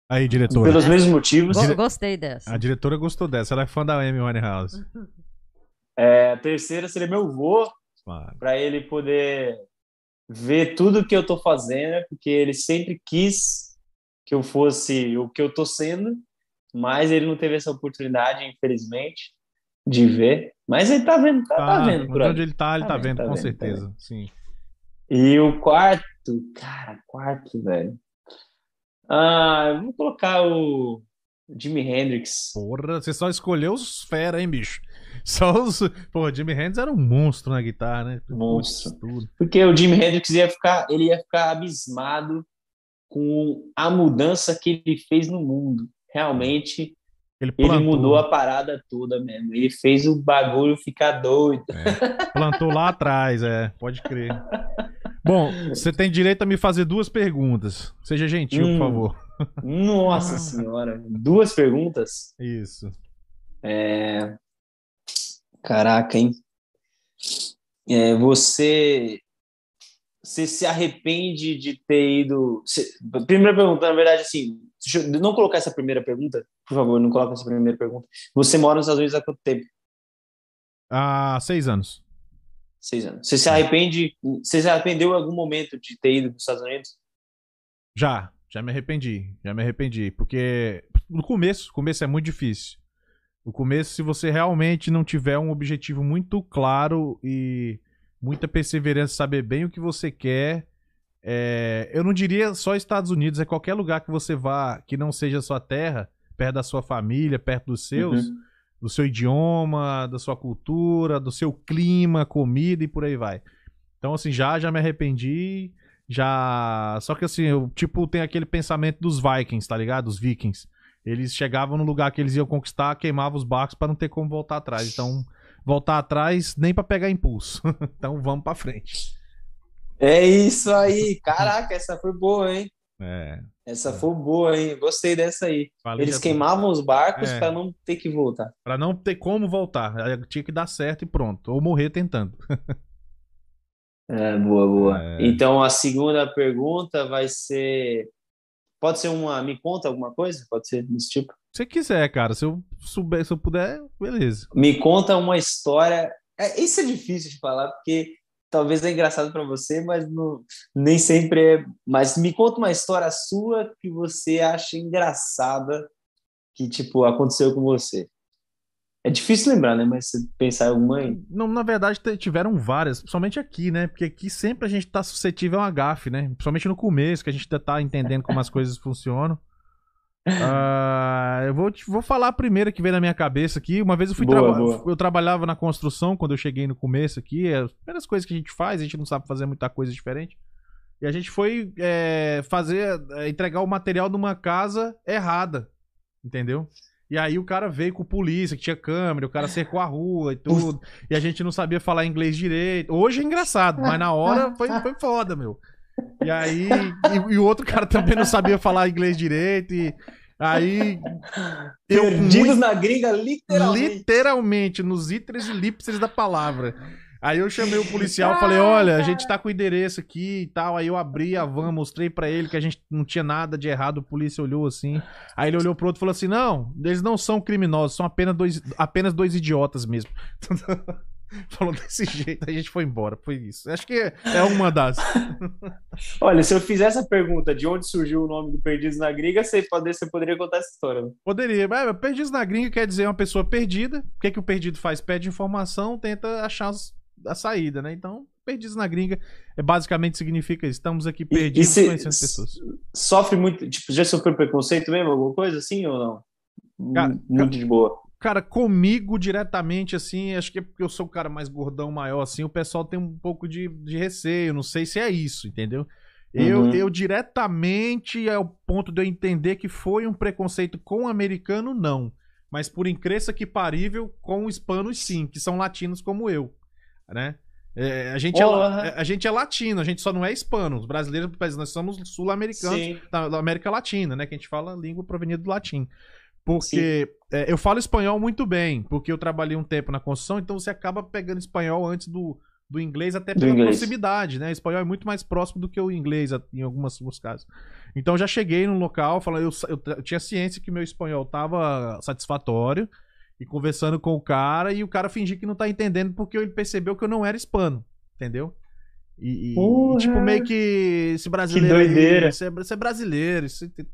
Aí, diretora. Pelos mesmos motivos. Gostei dessa. A diretora gostou dessa. Ela é fã da Amy Winehouse. <laughs> É, a terceira seria meu vô. Claro. Para ele poder ver tudo que eu tô fazendo, porque ele sempre quis que eu fosse o que eu tô sendo, mas ele não teve essa oportunidade, infelizmente, de ver. Mas ele tá vendo, tá, tá, tá vendo. Por onde ele tá, ele tá, tá vendo, vendo, com tá certeza. Vendo. Sim. E o quarto, cara, quarto, velho. Ah, eu vou colocar o Jimi Hendrix. Porra, você só escolheu os fera, hein, bicho? Só os. Pô, Jimi Hendrix era um monstro na guitarra, né? Monstro. Porque o Jimi Hendrix ia ficar, ele ia ficar abismado com a mudança que ele fez no mundo. Realmente, ele, ele, mudou a parada toda mesmo. Ele fez o bagulho ficar doido. É. Plantou lá atrás, é. Pode crer. Bom, você tem direito a me fazer duas perguntas. Seja gentil, hum, por favor. Nossa senhora. Duas perguntas? Isso. É... Caraca, hein? É, você... Você se arrepende de ter ido... Primeira pergunta, na verdade, assim... Não colocar essa primeira pergunta. Por favor, não coloque essa primeira pergunta. Você mora nos Estados Unidos há quanto tempo? Há seis anos. Seis anos. Você se arrepende? Você se arrependeu em algum momento de ter ido para os Estados Unidos? Já, já me arrependi. Já me arrependi. Porque no começo, começo é muito difícil. No começo, se você realmente não tiver um objetivo muito claro e muita perseverança, saber bem o que você quer. É... eu não diria só Estados Unidos, é qualquer lugar que você vá que não seja sua terra, perto da sua família, perto dos seus. Uhum do seu idioma, da sua cultura, do seu clima, comida e por aí vai. Então, assim, já já me arrependi, já. Só que assim, eu, tipo, tem aquele pensamento dos Vikings, tá ligado? Os Vikings. Eles chegavam no lugar que eles iam conquistar, queimavam os barcos para não ter como voltar atrás. Então, voltar atrás nem para pegar impulso. <laughs> então, vamos para frente. É isso aí. Caraca, essa foi boa, hein? É. Essa foi boa, hein? Gostei dessa aí. Falei Eles queimavam os barcos é. para não ter que voltar. Para não ter como voltar. Tinha que dar certo e pronto. Ou morrer tentando. é, boa, boa. É... Então a segunda pergunta vai ser. Pode ser uma. Me conta alguma coisa? Pode ser desse tipo? Se quiser, cara. Se eu souber, se eu puder, beleza. Me conta uma história. É, isso é difícil de falar, porque talvez é engraçado para você, mas não, nem sempre é. Mas me conta uma história sua que você acha engraçada que tipo aconteceu com você. É difícil lembrar, né? Mas se pensar em alguma. Não, na verdade, tiveram várias, principalmente aqui, né? Porque aqui sempre a gente tá suscetível a uma gafe, né? Principalmente no começo, que a gente ainda tá entendendo como as coisas funcionam. Uh, eu vou, vou falar a primeira que veio na minha cabeça aqui. Uma vez eu fui boa, boa. eu trabalhava na construção quando eu cheguei no começo aqui. As primeiras coisas que a gente faz, a gente não sabe fazer muita coisa diferente. E a gente foi é, fazer, é, entregar o material numa casa errada. Entendeu? E aí o cara veio com polícia, que tinha câmera, o cara cercou a rua e tudo. e a gente não sabia falar inglês direito. Hoje é engraçado, mas na hora <laughs> foi, foi foda, meu. E aí. E, e, o outro cara também não sabia falar inglês direito. E Aí. eu Perdidos muito... na gringa, literalmente. Literalmente, nos itres e lipses da palavra. Aí eu chamei o <laughs> policial e falei: Olha, a gente tá com o endereço aqui e tal. Aí eu abri a van, mostrei para ele que a gente não tinha nada de errado. O polícia olhou assim. Aí ele olhou pro outro e falou assim: Não, eles não são criminosos, são apenas dois, apenas dois idiotas mesmo. <laughs> Falou desse jeito, a gente foi embora. Foi isso. Acho que é uma das. <laughs> Olha, se eu fizer essa pergunta de onde surgiu o nome do Perdidos na Gringa, você, pode, você poderia contar essa história. Né? Poderia. Mas Perdidos na Gringa quer dizer uma pessoa perdida. O que, é que o perdido faz? Pede informação, tenta achar a saída, né? Então, Perdidos na Gringa é basicamente significa isso. Estamos aqui perdidos e, e conhecendo pessoas. Sofre muito. Tipo, já sofreu preconceito mesmo? Alguma coisa assim ou não? Cara, muito de boa. Cara, comigo diretamente, assim, acho que é porque eu sou o cara mais gordão, maior, assim, o pessoal tem um pouco de, de receio, não sei se é isso, entendeu? Uhum. Eu, eu diretamente, ao ponto de eu entender que foi um preconceito com o americano, não. Mas por incrível que parível, com hispanos, sim, que são latinos como eu, né? É, a, gente é, a gente é latino, a gente só não é hispano. Os brasileiros, nós somos sul-americanos da, da, América Latina, né? Que a gente fala língua proveniente do latim. Porque é, eu falo espanhol muito bem, porque eu trabalhei um tempo na construção, então você acaba pegando espanhol antes do, do inglês, até pela inglês. proximidade, né? O espanhol é muito mais próximo do que o inglês em algumas, alguns casos. Então eu já cheguei num local, falando, eu, eu, eu tinha ciência que meu espanhol estava satisfatório, e conversando com o cara, e o cara fingiu que não tá entendendo porque ele percebeu que eu não era hispano, entendeu? E, e, e tipo, meio que esse brasileiro. Que doideira. Você, é, é brasileiro,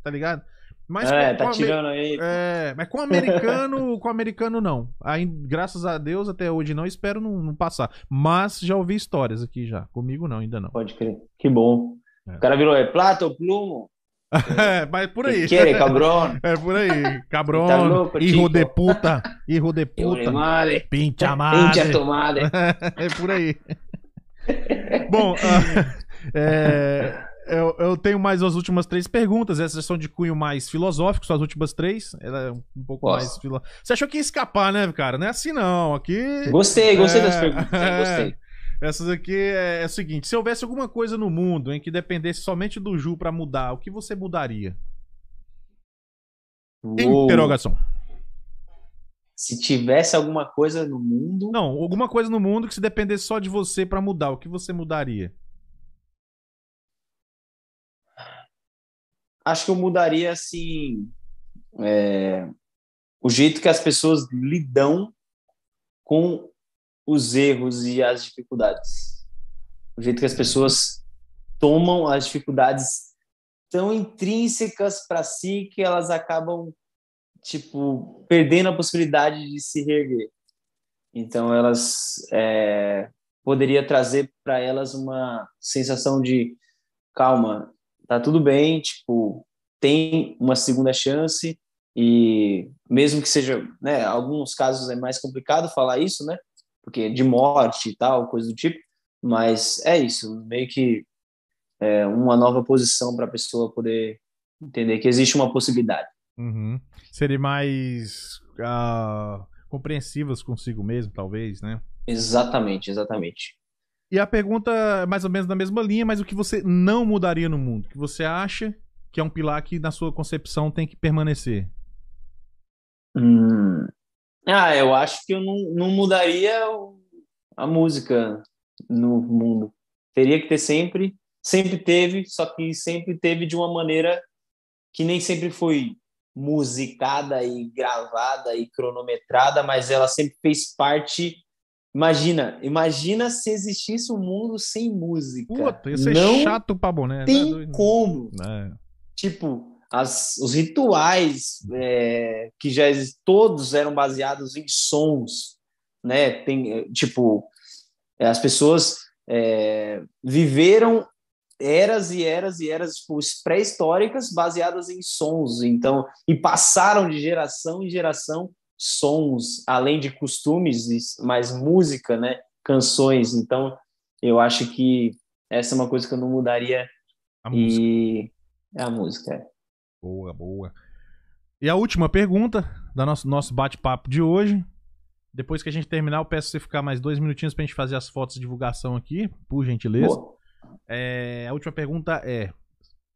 tá ligado? Mas é, com, tá tirando aí. É, mas com americano, <laughs> com americano não. Aí, graças a Deus, até hoje não, espero não, não, passar. Mas já ouvi histórias aqui já. Comigo não, ainda não. Pode crer. Que bom. É. O cara virou, é plata ou plumo? É, mas por aí. Que quer, cabrão? <laughs> É por aí. Cabrão. Tá louco, hijo de puta. Hijo de puta. Pincha madre. Pincha tomada. <laughs> é por aí. Bom, uh, é, eu, eu, tenho mais as últimas três perguntas. Essas são de cunho mais filosófico, são as últimas três. Ela é um pouco Nossa. mais filosófica. Você achou que ia escapar, né, cara? Não é assim, não. Aqui. Gostei, gostei é... das perguntas. <laughs> É, gostei. Essas aqui é, é, o seguinte: se houvesse alguma coisa no mundo em que dependesse somente do Ju para mudar, o que você mudaria? Uou. Interrogação. Se tivesse alguma coisa no mundo. Não, alguma coisa no mundo que se dependesse só de você para mudar, o que você mudaria? acho que eu mudaria assim é, o jeito que as pessoas lidam com os erros e as dificuldades. O jeito que as pessoas tomam as dificuldades tão intrínsecas para si que elas acabam tipo perdendo a possibilidade de se reerguer. Então elas é, poderia trazer para elas uma sensação de calma, tá tudo bem, tipo, tem uma segunda chance e mesmo que seja, né, alguns casos é mais complicado falar isso, né, porque de morte e tal, coisa do tipo, mas é isso, meio que é uma nova posição para a pessoa poder entender que existe uma possibilidade. Uhum. Serem mais uh, compreensivas consigo mesmo, talvez, né? Exatamente, exatamente. E a pergunta é mais ou menos na mesma linha, mas o que você não mudaria no mundo? O que você acha que é um pilar que, na sua concepção, tem que permanecer? Hum. Ah, eu acho que eu não, não mudaria a música no mundo. Teria que ter sempre, sempre teve, só que sempre teve de uma maneira que nem sempre foi musicada e gravada e cronometrada, mas ela sempre fez parte Imagina, imagina se existisse um mundo sem música. Puta, ia ser Não chato pra boné. Né? Tem né? como. É. Tipo, as, os rituais é, que já todos eram baseados em sons, né? Tem é, tipo é, as pessoas é, viveram eras e eras e eras tipo, pré-históricas baseadas em sons, então e passaram de geração em geração sons, além de costumes, mais música, né? Canções. Então, eu acho que essa é uma coisa que eu não mudaria. A e música. é a música. Boa, boa. E a última pergunta da nosso, nosso bate-papo de hoje. Depois que a gente terminar, eu peço você ficar mais dois minutinhos pra gente fazer as fotos de divulgação aqui, por gentileza. É, a última pergunta é: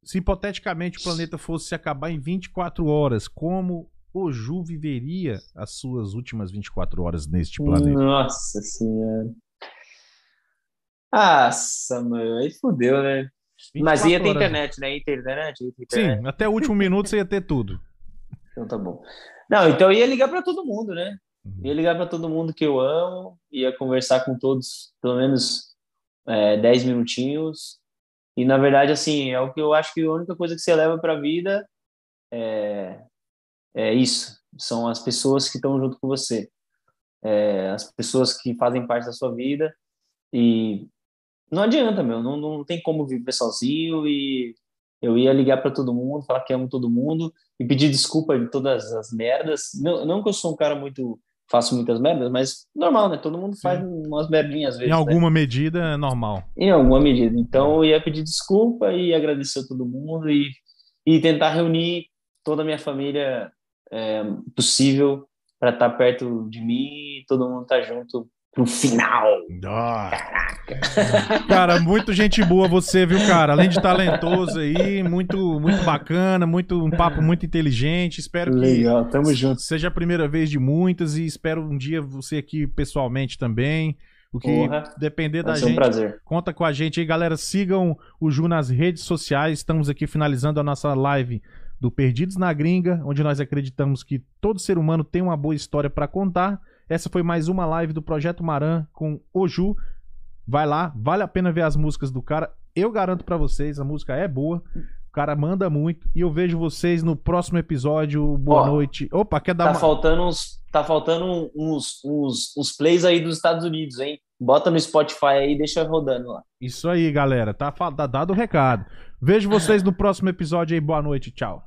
se hipoteticamente o planeta fosse acabar em 24 horas, como o Ju viveria as suas últimas 24 horas neste planeta? Nossa senhora. Nossa, mano, aí fodeu, né? Mas ia ter horas. internet, né? Internet, ia ter internet. Sim, até o último minuto você ia ter tudo. Então tá bom. Não, então eu ia ligar para todo mundo, né? Uhum. Ia ligar para todo mundo que eu amo, ia conversar com todos, pelo menos é, 10 minutinhos. E na verdade, assim, é o que eu acho que a única coisa que você leva para a vida é, é isso. São as pessoas que estão junto com você, é, as pessoas que fazem parte da sua vida. E não adianta, meu, não, não tem como viver sozinho. E eu ia ligar para todo mundo, falar que amo todo mundo e pedir desculpa de todas as merdas. Não, não que eu sou um cara muito faço muitas merdas, mas normal, né? Todo mundo faz umas merdinhas às vezes. Em né? alguma medida é normal. Em alguma medida. Então eu ia pedir desculpa e agradecer a todo mundo e, e tentar reunir toda a minha família é, possível para estar perto de mim e todo mundo estar junto pro final. Cara, muito gente boa você, viu, cara? Além de talentoso aí, muito, muito bacana, muito, um papo muito inteligente. Espero que Legal, tamo junto. seja a primeira vez de muitas e espero um dia você aqui pessoalmente também. O que Porra, depender da ser um gente, prazer. conta com a gente aí, galera. Sigam o Ju nas redes sociais. Estamos aqui finalizando a nossa live do Perdidos na Gringa, onde nós acreditamos que todo ser humano tem uma boa história para contar. Essa foi mais uma live do Projeto Maran com o Ju. Vai lá, vale a pena ver as músicas do cara. Eu garanto pra vocês, a música é boa. O cara manda muito. E eu vejo vocês no próximo episódio. Boa Ó, noite. Opa, quer dar Tá uma. faltando, uns, tá faltando uns, uns, uns plays aí dos Estados Unidos, hein? Bota no Spotify aí e deixa rodando lá. Isso aí, galera. Tá, tá dado o recado. Vejo vocês no próximo episódio aí. Boa noite. Tchau.